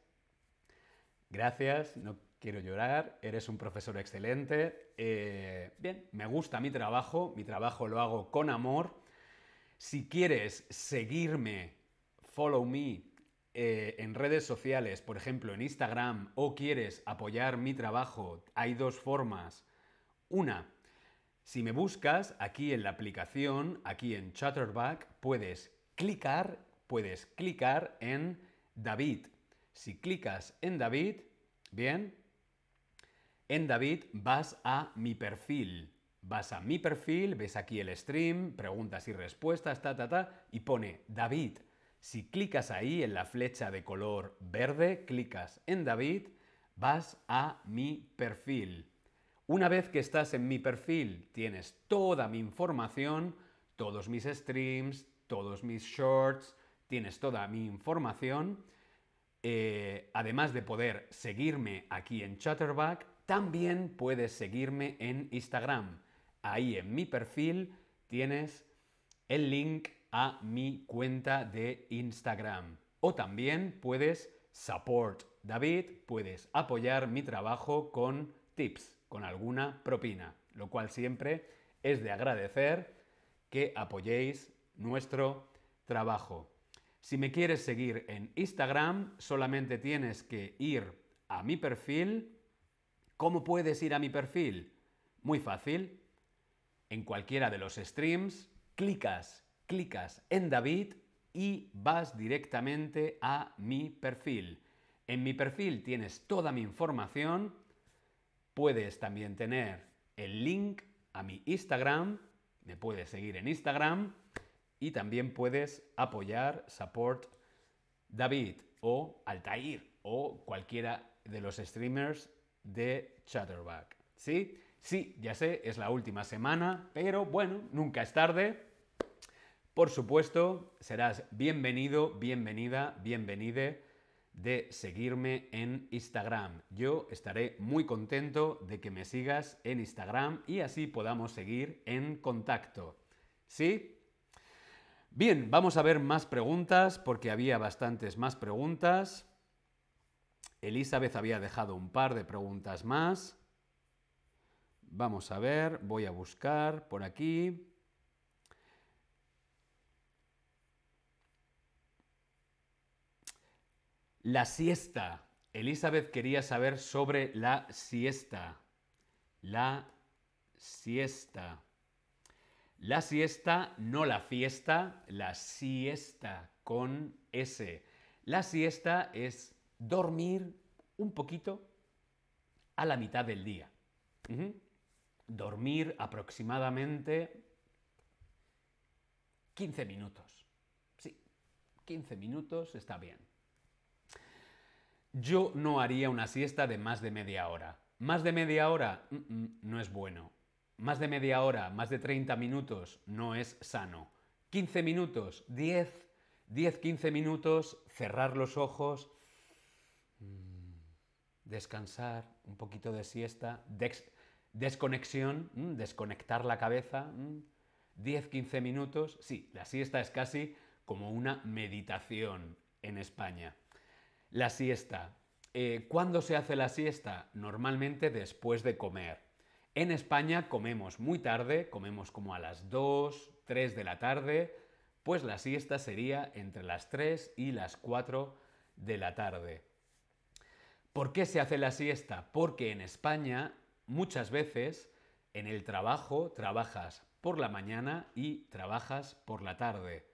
gracias, no quiero llorar, eres un profesor excelente. Eh, bien, me gusta mi trabajo, mi trabajo lo hago con amor. Si quieres seguirme, follow me eh, en redes sociales, por ejemplo en Instagram, o quieres apoyar mi trabajo, hay dos formas. Una, si me buscas aquí en la aplicación, aquí en Chatterback, puedes clicar, puedes clicar en David. Si clicas en David, bien, en David vas a mi perfil. Vas a mi perfil, ves aquí el stream, preguntas y respuestas, ta, ta, ta, y pone David. Si clicas ahí en la flecha de color verde, clicas en David, vas a mi perfil. Una vez que estás en mi perfil, tienes toda mi información, todos mis streams, todos mis shorts, tienes toda mi información. Eh, además de poder seguirme aquí en Chatterback, también puedes seguirme en Instagram. Ahí en mi perfil tienes el link a mi cuenta de Instagram. O también puedes support David, puedes apoyar mi trabajo con tips, con alguna propina, lo cual siempre es de agradecer que apoyéis nuestro trabajo. Si me quieres seguir en Instagram, solamente tienes que ir a mi perfil ¿Cómo puedes ir a mi perfil? Muy fácil. En cualquiera de los streams, clicas, clicas en David y vas directamente a mi perfil. En mi perfil tienes toda mi información. Puedes también tener el link a mi Instagram. Me puedes seguir en Instagram. Y también puedes apoyar Support David o Altair o cualquiera de los streamers de Chatterback. ¿Sí? Sí, ya sé, es la última semana, pero bueno, nunca es tarde. Por supuesto, serás bienvenido, bienvenida, bienvenide de seguirme en Instagram. Yo estaré muy contento de que me sigas en Instagram y así podamos seguir en contacto. ¿Sí? Bien, vamos a ver más preguntas porque había bastantes más preguntas. Elizabeth había dejado un par de preguntas más. Vamos a ver, voy a buscar por aquí. La siesta. Elizabeth quería saber sobre la siesta. La siesta. La siesta, no la fiesta, la siesta con S. La siesta es dormir un poquito a la mitad del día. Dormir aproximadamente 15 minutos. Sí, 15 minutos está bien. Yo no haría una siesta de más de media hora. Más de media hora no es bueno. Más de media hora, más de 30 minutos no es sano. 15 minutos, 10, 10, 15 minutos, cerrar los ojos, descansar, un poquito de siesta, desconexión, desconectar la cabeza, 10-15 minutos. Sí, la siesta es casi como una meditación en España. La siesta. Eh, ¿Cuándo se hace la siesta? Normalmente después de comer. En España comemos muy tarde, comemos como a las 2, 3 de la tarde, pues la siesta sería entre las 3 y las 4 de la tarde. ¿Por qué se hace la siesta? Porque en España muchas veces en el trabajo trabajas por la mañana y trabajas por la tarde.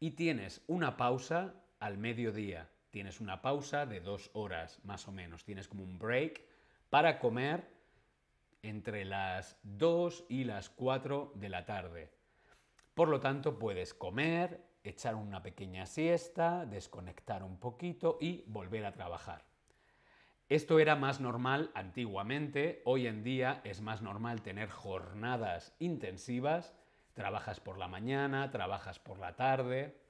Y tienes una pausa al mediodía. Tienes una pausa de dos horas más o menos. Tienes como un break para comer entre las 2 y las 4 de la tarde. Por lo tanto, puedes comer, echar una pequeña siesta, desconectar un poquito y volver a trabajar. Esto era más normal antiguamente, hoy en día es más normal tener jornadas intensivas, trabajas por la mañana, trabajas por la tarde,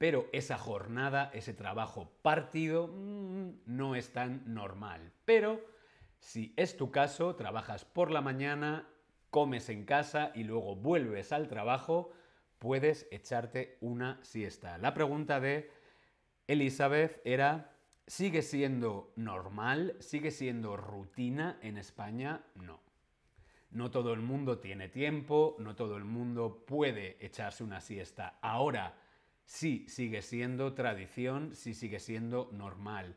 pero esa jornada, ese trabajo partido, mm, no es tan normal. Pero si es tu caso, trabajas por la mañana, comes en casa y luego vuelves al trabajo, puedes echarte una siesta. La pregunta de Elizabeth era, ¿sigue siendo normal? ¿Sigue siendo rutina en España? No. No todo el mundo tiene tiempo, no todo el mundo puede echarse una siesta. Ahora, sí sigue siendo tradición, sí sigue siendo normal.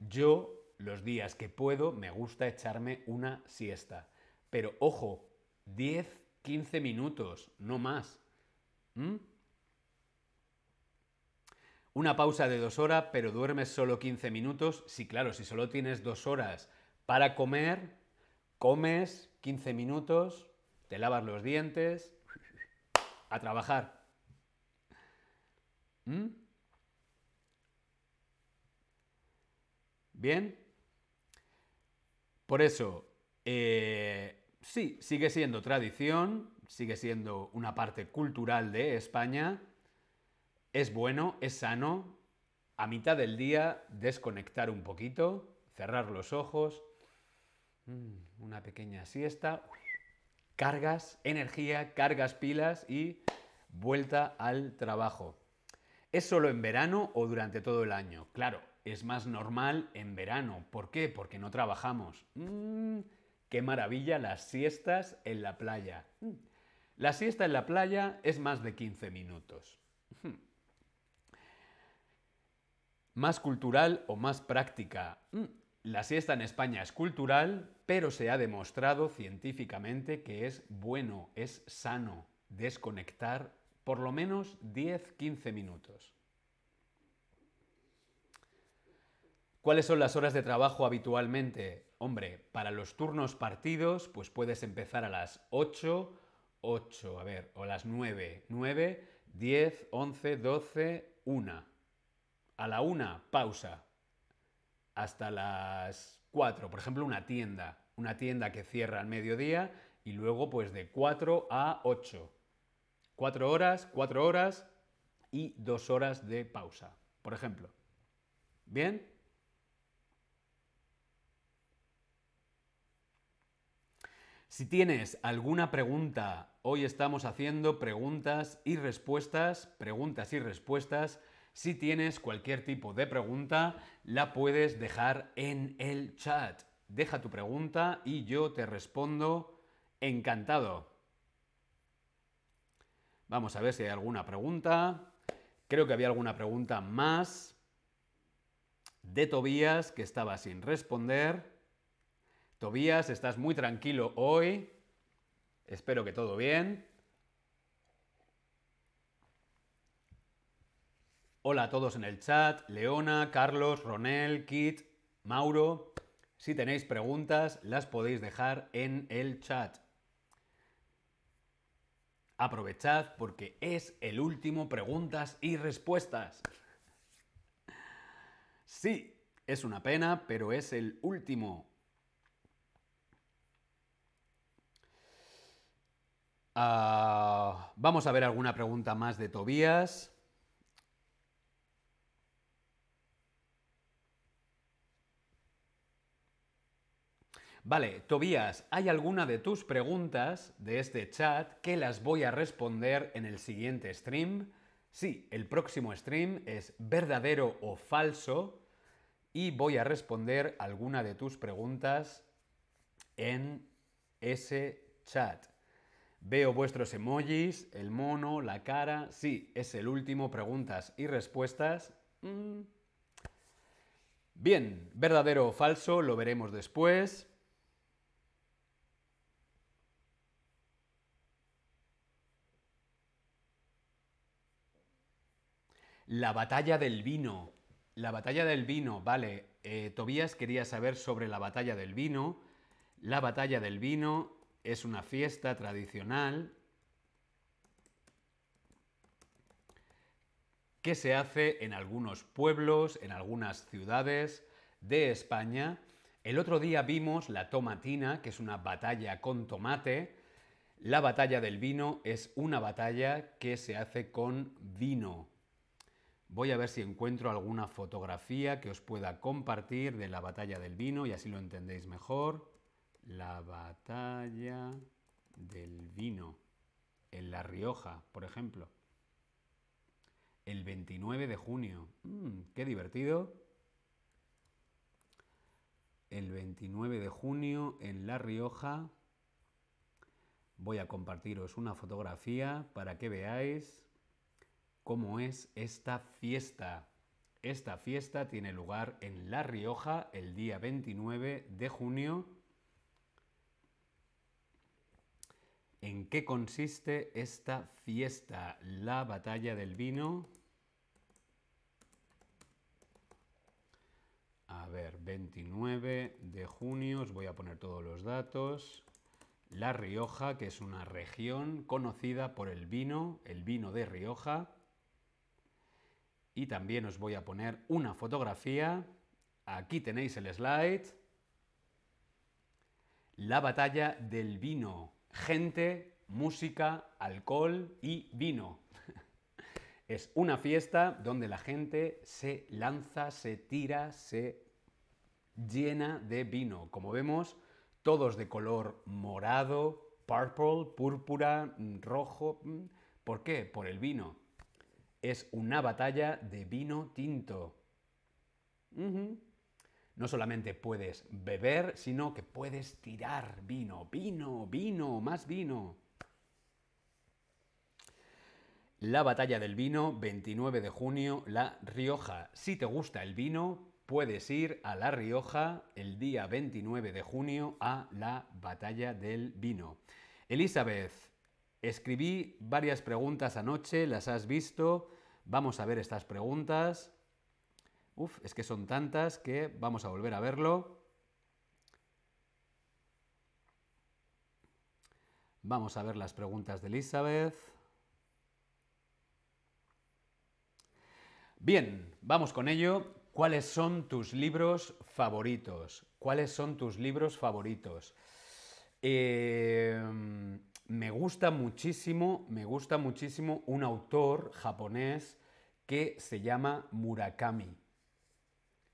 Yo, los días que puedo, me gusta echarme una siesta. Pero ojo, 10, 15 minutos, no más. ¿Mm? Una pausa de dos horas, pero duermes solo 15 minutos. Sí, claro, si solo tienes dos horas para comer, comes 15 minutos, te lavas los dientes, a trabajar. ¿Mm? ¿Bien? Por eso, eh, sí, sigue siendo tradición, sigue siendo una parte cultural de España, es bueno, es sano, a mitad del día desconectar un poquito, cerrar los ojos, mm, una pequeña siesta, cargas energía, cargas pilas y vuelta al trabajo. ¿Es solo en verano o durante todo el año? Claro, es más normal en verano. ¿Por qué? Porque no trabajamos. Mm, ¡Qué maravilla las siestas en la playa! Mm, la siesta en la playa es más de 15 minutos. Más cultural o más práctica. Mm, la siesta en España es cultural, pero se ha demostrado científicamente que es bueno, es sano desconectar por lo menos 10-15 minutos. ¿Cuáles son las horas de trabajo habitualmente? Hombre, para los turnos partidos, pues puedes empezar a las 8, 8, a ver, o las 9, 9, 10, 11, 12, 1. A la una, pausa. Hasta las cuatro. Por ejemplo, una tienda. Una tienda que cierra al mediodía y luego pues de 4 a 8. Cuatro horas, cuatro horas y dos horas de pausa, por ejemplo. ¿Bien? Si tienes alguna pregunta, hoy estamos haciendo preguntas y respuestas, preguntas y respuestas si tienes cualquier tipo de pregunta, la puedes dejar en el chat. Deja tu pregunta y yo te respondo encantado. Vamos a ver si hay alguna pregunta. Creo que había alguna pregunta más de Tobías que estaba sin responder. Tobías, estás muy tranquilo hoy. Espero que todo bien. Hola a todos en el chat, Leona, Carlos, Ronel, Kit, Mauro. Si tenéis preguntas, las podéis dejar en el chat. Aprovechad porque es el último preguntas y respuestas. Sí, es una pena, pero es el último. Ah, vamos a ver alguna pregunta más de Tobías. Vale, Tobías, ¿hay alguna de tus preguntas de este chat que las voy a responder en el siguiente stream? Sí, el próximo stream es verdadero o falso y voy a responder alguna de tus preguntas en ese chat. Veo vuestros emojis, el mono, la cara. Sí, es el último preguntas y respuestas. Mm. Bien, verdadero o falso, lo veremos después. La batalla del vino. La batalla del vino, vale. Eh, Tobías quería saber sobre la batalla del vino. La batalla del vino es una fiesta tradicional que se hace en algunos pueblos, en algunas ciudades de España. El otro día vimos la tomatina, que es una batalla con tomate. La batalla del vino es una batalla que se hace con vino. Voy a ver si encuentro alguna fotografía que os pueda compartir de la batalla del vino y así lo entendéis mejor. La batalla del vino en La Rioja, por ejemplo. El 29 de junio. Mm, ¡Qué divertido! El 29 de junio en La Rioja voy a compartiros una fotografía para que veáis cómo es esta fiesta. Esta fiesta tiene lugar en La Rioja el día 29 de junio. ¿En qué consiste esta fiesta? La batalla del vino. A ver, 29 de junio, os voy a poner todos los datos. La Rioja, que es una región conocida por el vino, el vino de Rioja. Y también os voy a poner una fotografía. Aquí tenéis el slide. La batalla del vino. Gente, música, alcohol y vino. Es una fiesta donde la gente se lanza, se tira, se llena de vino. Como vemos, todos de color morado, purple, púrpura, rojo. ¿Por qué? Por el vino. Es una batalla de vino tinto. No solamente puedes beber, sino que puedes tirar vino, vino, vino, más vino. La batalla del vino, 29 de junio, La Rioja. Si te gusta el vino, puedes ir a La Rioja el día 29 de junio a la batalla del vino. Elizabeth, escribí varias preguntas anoche, las has visto. Vamos a ver estas preguntas. Uf, es que son tantas que vamos a volver a verlo. Vamos a ver las preguntas de Elizabeth. Bien, vamos con ello. ¿Cuáles son tus libros favoritos? ¿Cuáles son tus libros favoritos? Em, me gusta muchísimo, me gusta muchísimo un autor japonés que se llama Murakami.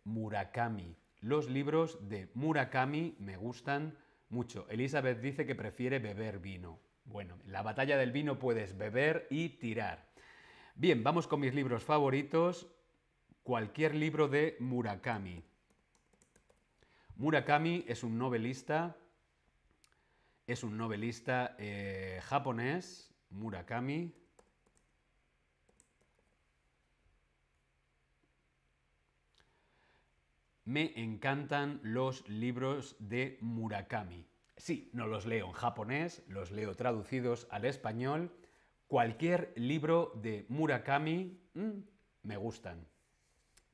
Murakami. Los libros de Murakami me gustan mucho. Elizabeth dice que prefiere beber vino. Bueno, en la batalla del vino puedes beber y tirar. Bien, vamos con mis libros favoritos cualquier libro de Murakami. Murakami es un novelista, es un novelista eh, japonés, Murakami. Me encantan los libros de Murakami. Sí, no los leo en japonés, los leo traducidos al español. Cualquier libro de Murakami mm, me gustan.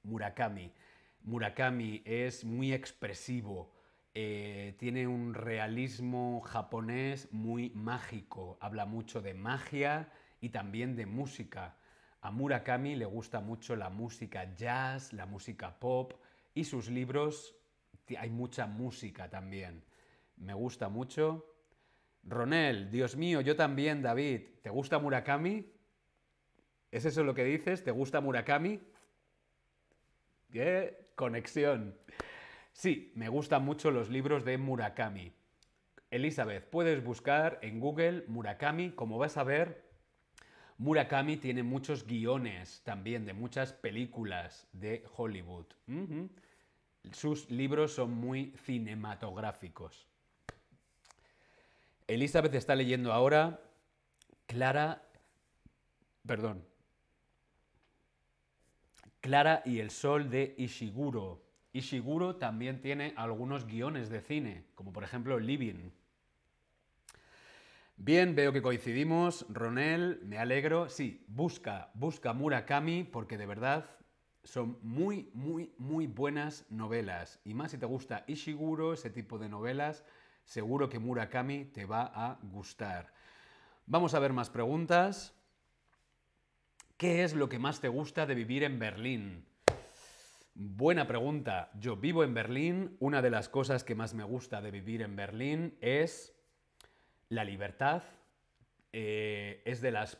Murakami. Murakami es muy expresivo, eh, tiene un realismo japonés muy mágico, habla mucho de magia y también de música. A Murakami le gusta mucho la música jazz, la música pop y sus libros hay mucha música también. Me gusta mucho. Ronel, Dios mío, yo también, David. ¿Te gusta Murakami? ¿Es eso lo que dices? ¿Te gusta Murakami? ¡Qué conexión! Sí, me gustan mucho los libros de Murakami. Elizabeth, puedes buscar en Google Murakami, como vas a ver, Murakami tiene muchos guiones también de muchas películas de Hollywood. Sus libros son muy cinematográficos. Elizabeth está leyendo ahora Clara, perdón, Clara y el Sol de Ishiguro. Ishiguro también tiene algunos guiones de cine, como por ejemplo Living. Bien, veo que coincidimos. Ronel, me alegro. Sí, busca, busca Murakami porque de verdad son muy, muy, muy buenas novelas. Y más si te gusta Ishiguro, ese tipo de novelas, seguro que Murakami te va a gustar. Vamos a ver más preguntas. ¿Qué es lo que más te gusta de vivir en Berlín? Buena pregunta. Yo vivo en Berlín. Una de las cosas que más me gusta de vivir en Berlín es la libertad. Eh, es de las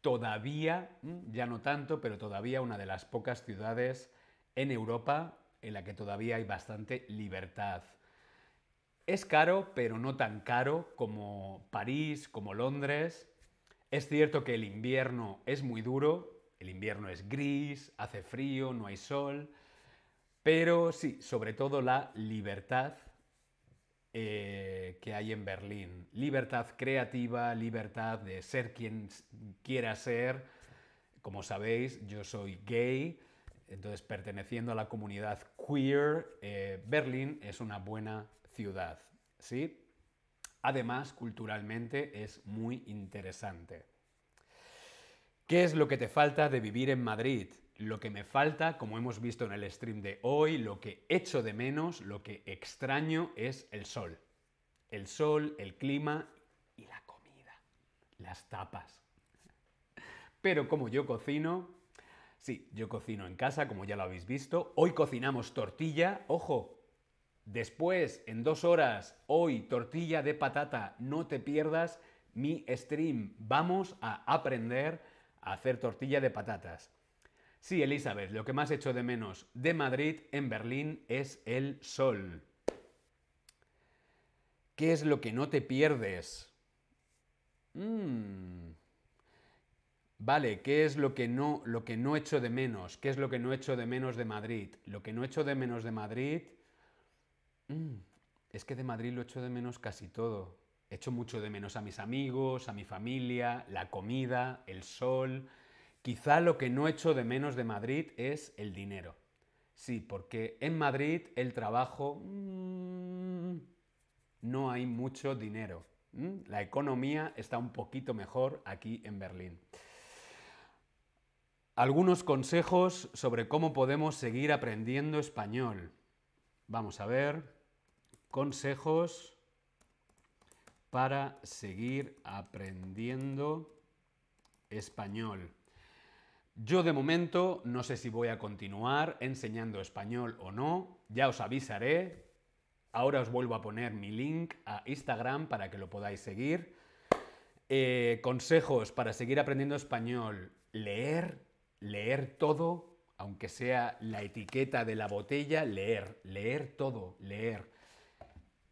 todavía, mm, ya no tanto, pero todavía una de las pocas ciudades en Europa en la que todavía hay bastante libertad. Es caro, pero no tan caro como París, como Londres. Es cierto que el invierno es muy duro, el invierno es gris, hace frío, no hay sol, pero sí, sobre todo la libertad eh, que hay en Berlín. Libertad creativa, libertad de ser quien quiera ser. Como sabéis, yo soy gay, entonces perteneciendo a la comunidad queer, eh, Berlín es una buena ciudad. ¿sí? Además, culturalmente es muy interesante. ¿Qué es lo que te falta de vivir en Madrid? Lo que me falta, como hemos visto en el stream de hoy, lo que echo de menos, lo que extraño es el sol. El sol, el clima y la comida, las tapas. Pero como yo cocino, sí, yo cocino en casa, como ya lo habéis visto. Hoy cocinamos tortilla, ojo, después, en dos horas, hoy tortilla de patata, no te pierdas mi stream. Vamos a aprender hacer tortilla de patatas. Sí, Elizabeth, lo que más echo de menos de Madrid en Berlín es el sol. ¿Qué es lo que no te pierdes? Mm. Vale, ¿qué es lo que no lo que no echo de menos? ¿Qué es lo que no echo de menos de Madrid? Lo que no echo de menos de Madrid mm, es que de Madrid lo echo de menos casi todo. Echo mucho de menos a mis amigos, a mi familia, la comida, el sol. Quizá lo que no echo de menos de Madrid es el dinero. Sí, porque en Madrid el trabajo mm, no hay mucho dinero. La economía está un poquito mejor aquí en Berlín. Algunos consejos sobre cómo podemos seguir aprendiendo español. Vamos a ver. Consejos para seguir aprendiendo español. Yo de momento no sé si voy a continuar enseñando español o no, ya os avisaré. Ahora os vuelvo a poner mi link a Instagram para que lo podáis seguir. Eh, consejos para seguir aprendiendo español. Leer, leer todo, aunque sea la etiqueta de la botella, leer, leer todo, leer.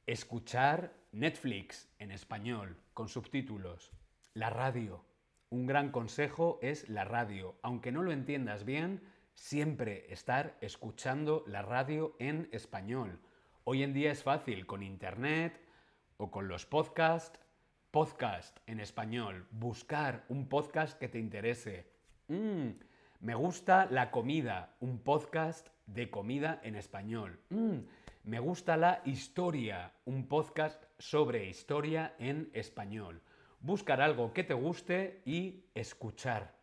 Escuchar Netflix en español, con subtítulos. La radio. Un gran consejo es la radio. Aunque no lo entiendas bien, siempre estar escuchando la radio en español. Hoy en día es fácil con internet o con los podcasts. Podcast en español. Buscar un podcast que te interese. Mm, me gusta la comida. Un podcast de comida en español. Mm, me gusta la historia, un podcast sobre historia en español. Buscar algo que te guste y escuchar.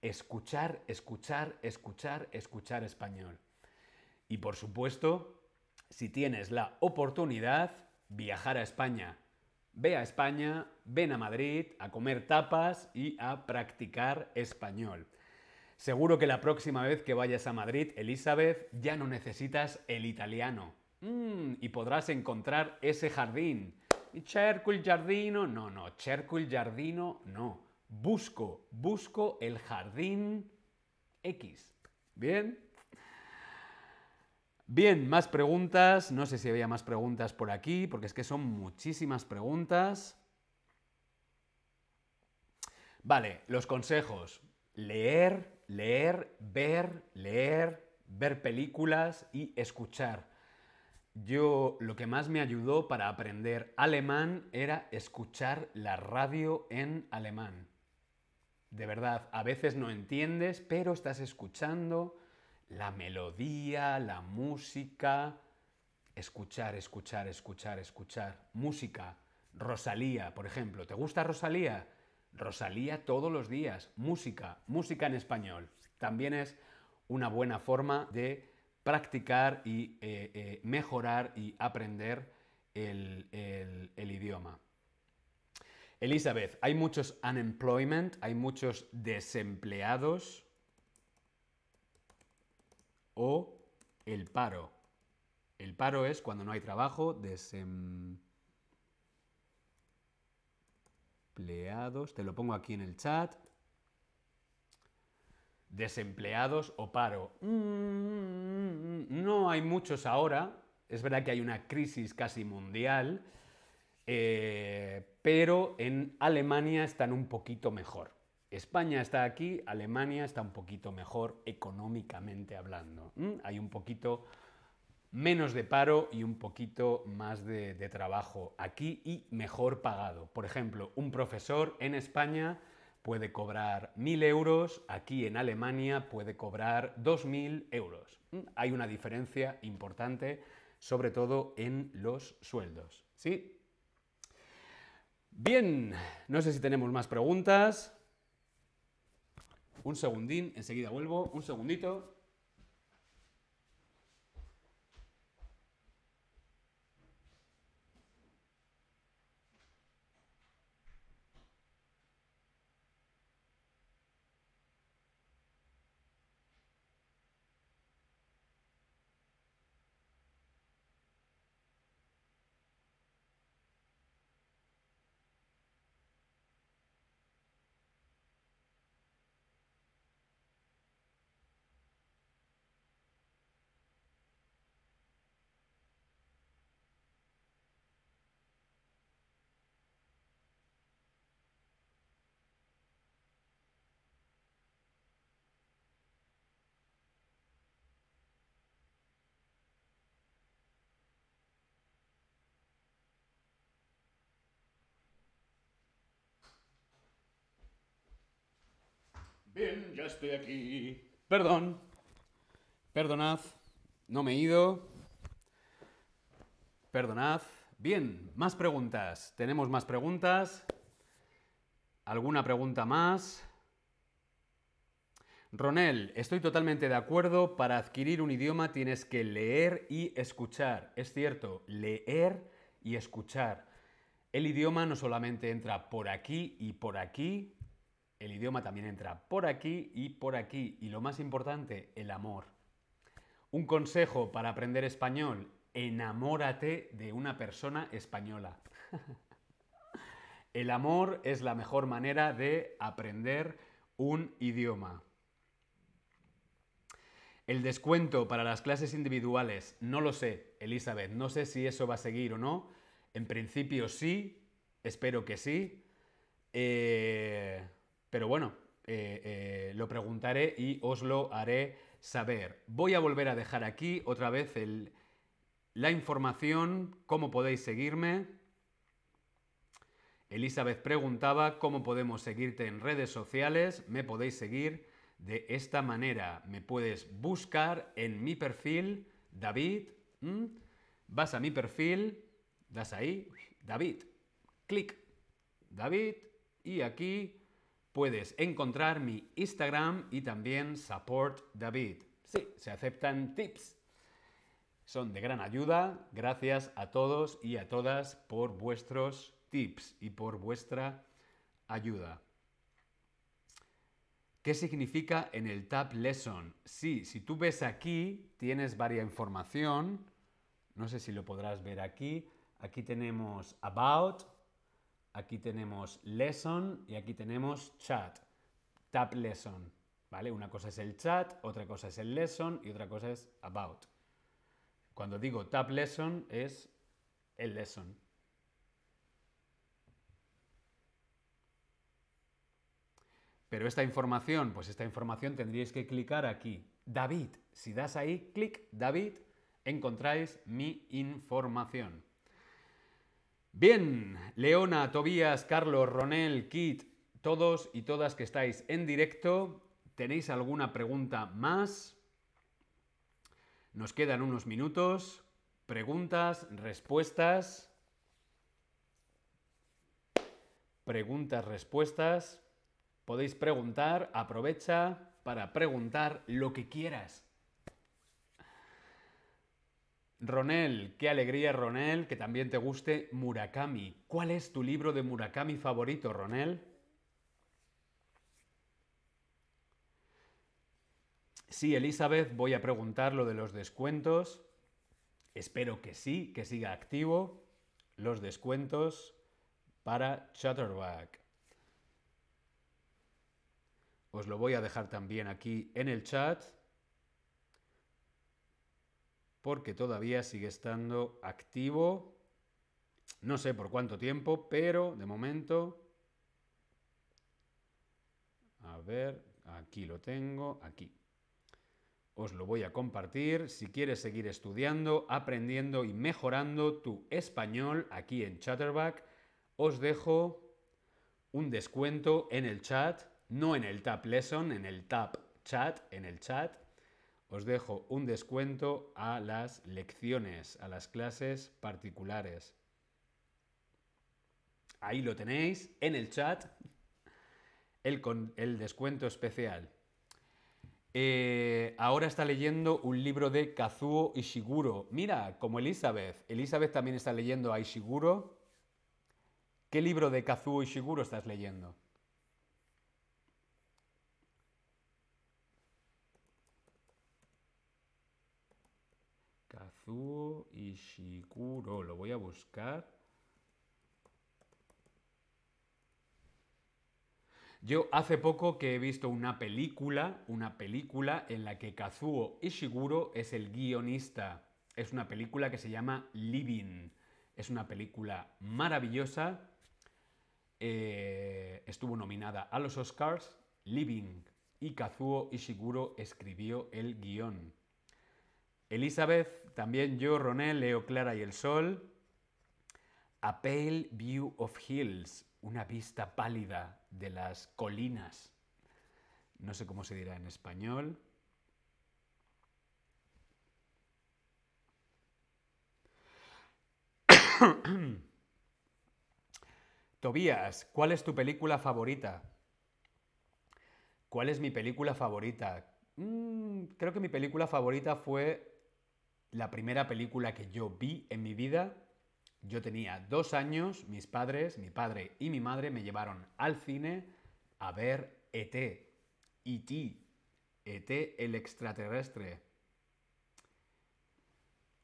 Escuchar, escuchar, escuchar, escuchar español. Y por supuesto, si tienes la oportunidad, viajar a España. Ve a España, ven a Madrid a comer tapas y a practicar español. Seguro que la próxima vez que vayas a Madrid, Elizabeth, ya no necesitas el italiano Mm, y podrás encontrar ese jardín. ¿Y cerco el giardino? No, no, cerco el giardino, no. Busco, busco el jardín X. ¿Bien? Bien, más preguntas. No sé si había más preguntas por aquí, porque es que son muchísimas preguntas. Vale, los consejos. Leer, leer, ver, leer, ver películas y escuchar. Yo lo que más me ayudó para aprender alemán era escuchar la radio en alemán. De verdad, a veces no entiendes, pero estás escuchando la melodía, la música. Escuchar, escuchar, escuchar, escuchar. Música. Rosalía, por ejemplo. ¿Te gusta Rosalía? Rosalía todos los días. Música, música en español. También es una buena forma de practicar y eh, eh, mejorar y aprender el, el idioma. Elizabeth, hay muchos unemployment, hay muchos desempleados o el paro. El paro es cuando no hay trabajo, desempleados, te lo pongo aquí en el chat desempleados o paro. Mm, no hay muchos ahora, Es verdad que hay una crisis casi mundial, eh, pero en Alemania están un poquito mejor. España está aquí, Alemania está un poquito mejor económicamente hablando. Hay un poquito menos de paro y un poquito más de, trabajo aquí y mejor pagado. Por ejemplo, un profesor en España puede cobrar 1.000 euros, aquí en Alemania puede cobrar 2.000 euros. Hay una diferencia importante, sobre todo en los sueldos. ¿Sí? Bien, no sé si tenemos más preguntas. Un segundín, enseguida vuelvo. Un segundito. Bien, ya estoy aquí. Perdón. Perdonad. No me he ido. Perdonad. Bien, más preguntas. Tenemos más preguntas. ¿Alguna pregunta más? Ronel, estoy totalmente de acuerdo. Para adquirir un idioma tienes que leer y escuchar. Es cierto, leer y escuchar. El idioma no solamente entra por aquí y por aquí, el idioma también entra por aquí y por aquí. Y lo más importante, el amor. Un consejo para aprender español, enamórate de una persona española. el amor es la mejor manera de aprender un idioma. El descuento para las clases individuales, no lo sé, Elizabeth, no sé si eso va a seguir o no. En principio sí, espero que sí. Eh, pero bueno, eh, eh, lo preguntaré y os lo haré saber. Voy a volver a dejar aquí otra vez la información, cómo podéis seguirme. Elizabeth preguntaba cómo podemos seguirte en redes sociales. Me podéis seguir de esta manera. Me puedes buscar en mi perfil, David. Vas a mi perfil, das ahí, David. Clic, David. Y aquí puedes encontrar mi Instagram y también Support David. Sí, se aceptan tips. Son de gran ayuda. Gracias a todos y a todas por vuestros tips y por vuestra ayuda. ¿Qué significa en el Tab Lesson? Sí, si tú ves aquí, tienes varias información. No sé si lo podrás ver aquí. Aquí tenemos About, aquí tenemos lesson y aquí tenemos chat. Tab lesson. ¿Vale? Una cosa es el chat, otra cosa es el lesson y otra cosa es about. Cuando digo tab lesson es el lesson. Pero esta información, pues esta información tendríais que clicar aquí. David. Si das ahí, clic, David, encontráis mi información. Bien, Leona, Tobías, Carlos, Ronel, Kit, todos y todas que estáis en directo, ¿tenéis alguna pregunta más? Nos quedan unos minutos. Preguntas, respuestas. Preguntas, respuestas. Podéis preguntar, aprovecha para preguntar lo que quieras. Ronel, qué alegría Ronel, que también te guste Murakami. ¿Cuál es tu libro de Murakami favorito, Ronel? Sí, Elizabeth, voy a preguntar lo de los descuentos. Espero que sí, que siga activo los descuentos para Chatterback. Os lo voy a dejar también aquí en el chat. Porque todavía sigue estando activo. No sé por cuánto tiempo, pero de momento... A ver, aquí lo tengo, aquí. Os lo voy a compartir. Si quieres seguir estudiando, aprendiendo y mejorando tu español aquí en Chatterback, os dejo un descuento en el chat, no en el Tap Lesson, en el Tap Chat, en el chat. Os dejo un descuento a las lecciones, a las clases particulares. Ahí lo tenéis en el chat, el, el descuento especial. Eh, ahora está leyendo un libro de Kazuo Ishiguro. Mira, como Elizabeth. Elizabeth también está leyendo a Ishiguro. ¿Qué libro de Kazuo Ishiguro estás leyendo? Kazuo Ishiguro. Lo voy a buscar. Yo hace poco que he visto una película, una película en la que Kazuo Ishiguro es el guionista. Es una película que se llama Living. Es una película maravillosa. Eh, estuvo nominada a los Oscars. Living. Y Kazuo Ishiguro escribió el guion. Elizabeth, también yo, Ronel, Leo Clara y el Sol. A Pale View of Hills, una vista pálida de las colinas. No sé cómo se dirá en español. Tobías, ¿cuál es tu película favorita? ¿Cuál es mi película favorita? Mm, creo que mi película favorita fue la primera película que yo vi en mi vida yo tenía dos años, mis padres, mi padre y mi madre me llevaron al cine a ver ET, E.T., ET el extraterrestre.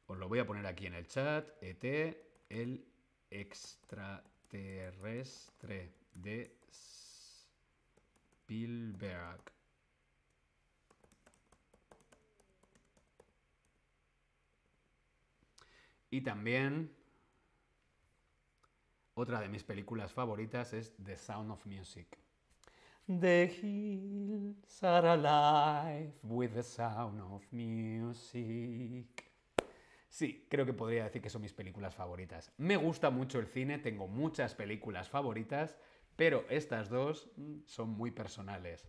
Os lo voy a poner aquí en el chat, ET el extraterrestre de Spielberg. Y también otra de mis películas favoritas es The Sound of Music. The hills are alive with the sound of music. Sí, creo que podría decir que son mis películas favoritas. Me gusta mucho el cine, tengo muchas películas favoritas, pero estas dos mm, son muy personales.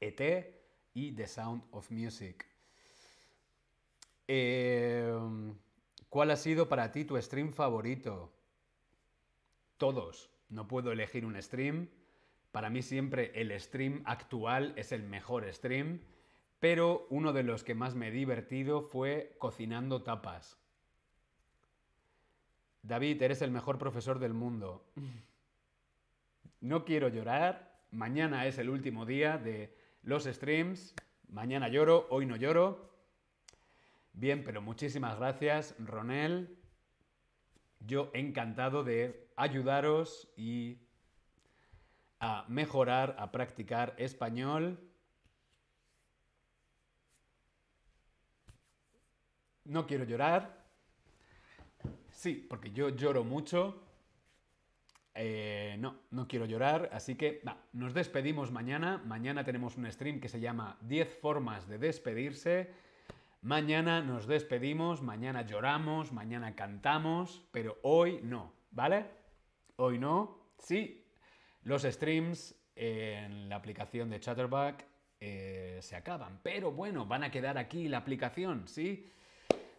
ET y The Sound of Music. Em, ¿Cuál ha sido para ti tu stream favorito? todos. No puedo elegir un stream. Para mí siempre el stream actual es el mejor stream, pero uno de los que más me he divertido fue cocinando tapas. David, eres el mejor profesor del mundo. No quiero llorar. Mañana es el último día de los streams. Mañana lloro, hoy no lloro. Bien, pero muchísimas gracias, Ronel. Yo encantado de ayudaros y a mejorar, a practicar español. No quiero llorar. Sí, porque yo lloro mucho. Eh, no, no quiero llorar, así que nos despedimos mañana. Mañana tenemos un stream que se llama 10 formas de despedirse. Mañana nos despedimos, mañana lloramos, mañana cantamos, pero hoy no, ¿vale? Hoy no. Sí, los streams en la aplicación de Chatterback eh, se acaban, pero bueno, van a quedar aquí la aplicación, ¿sí?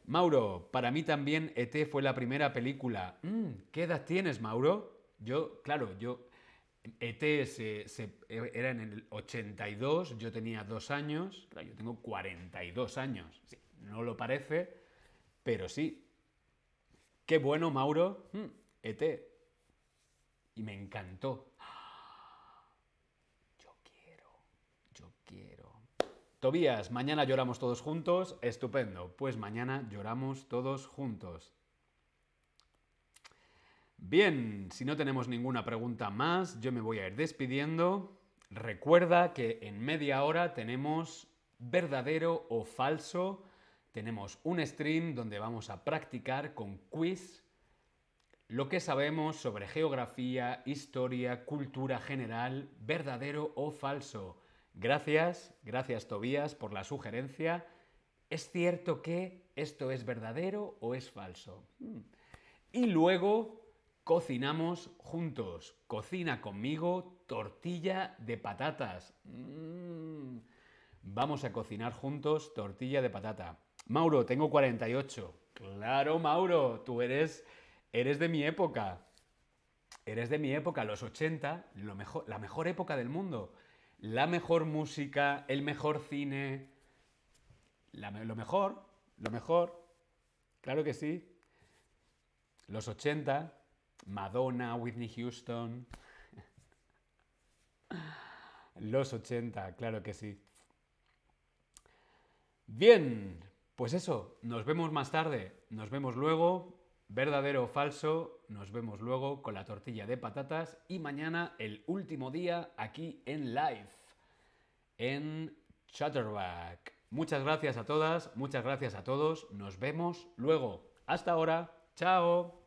Mauro, para mí también ET fue la primera película. Mm, ¿Qué edad tienes, Mauro? Yo, claro, yo... ET era en el 82, yo tenía dos años, claro, yo tengo 42 años. Sí, no lo parece, pero sí. Qué bueno, Mauro. Mm, ET y me encantó. Yo quiero, yo quiero. Tobías, mañana lloramos todos juntos. Estupendo. Pues mañana lloramos todos juntos. Bien, si no tenemos ninguna pregunta más, yo me voy a ir despidiendo. Recuerda que en media hora tenemos verdadero o falso tenemos un stream donde vamos a practicar con quiz lo que sabemos sobre geografía, historia, cultura general, verdadero o falso. Gracias, gracias Tobías por la sugerencia. ¿Es cierto que esto es verdadero o es falso? Hmm. Y luego cocinamos juntos. Cocina conmigo tortilla de patatas. Mm. Vamos a cocinar juntos tortilla de patata. Mauro, tengo 48. Claro, Mauro, tú eres, eres de mi época. Eres de mi época, los 80, lo mejor, la mejor época del mundo. La mejor música, el mejor cine. lo mejor, lo mejor. Claro que sí. Los 80, Madonna, Whitney Houston. Los 80, claro que sí. Bien, pues eso, nos vemos más tarde, nos vemos luego, verdadero o falso, nos vemos luego con la tortilla de patatas y mañana el último día aquí en live, en Chatterback. Muchas gracias a todas, muchas gracias a todos, nos vemos luego. Hasta ahora, chao.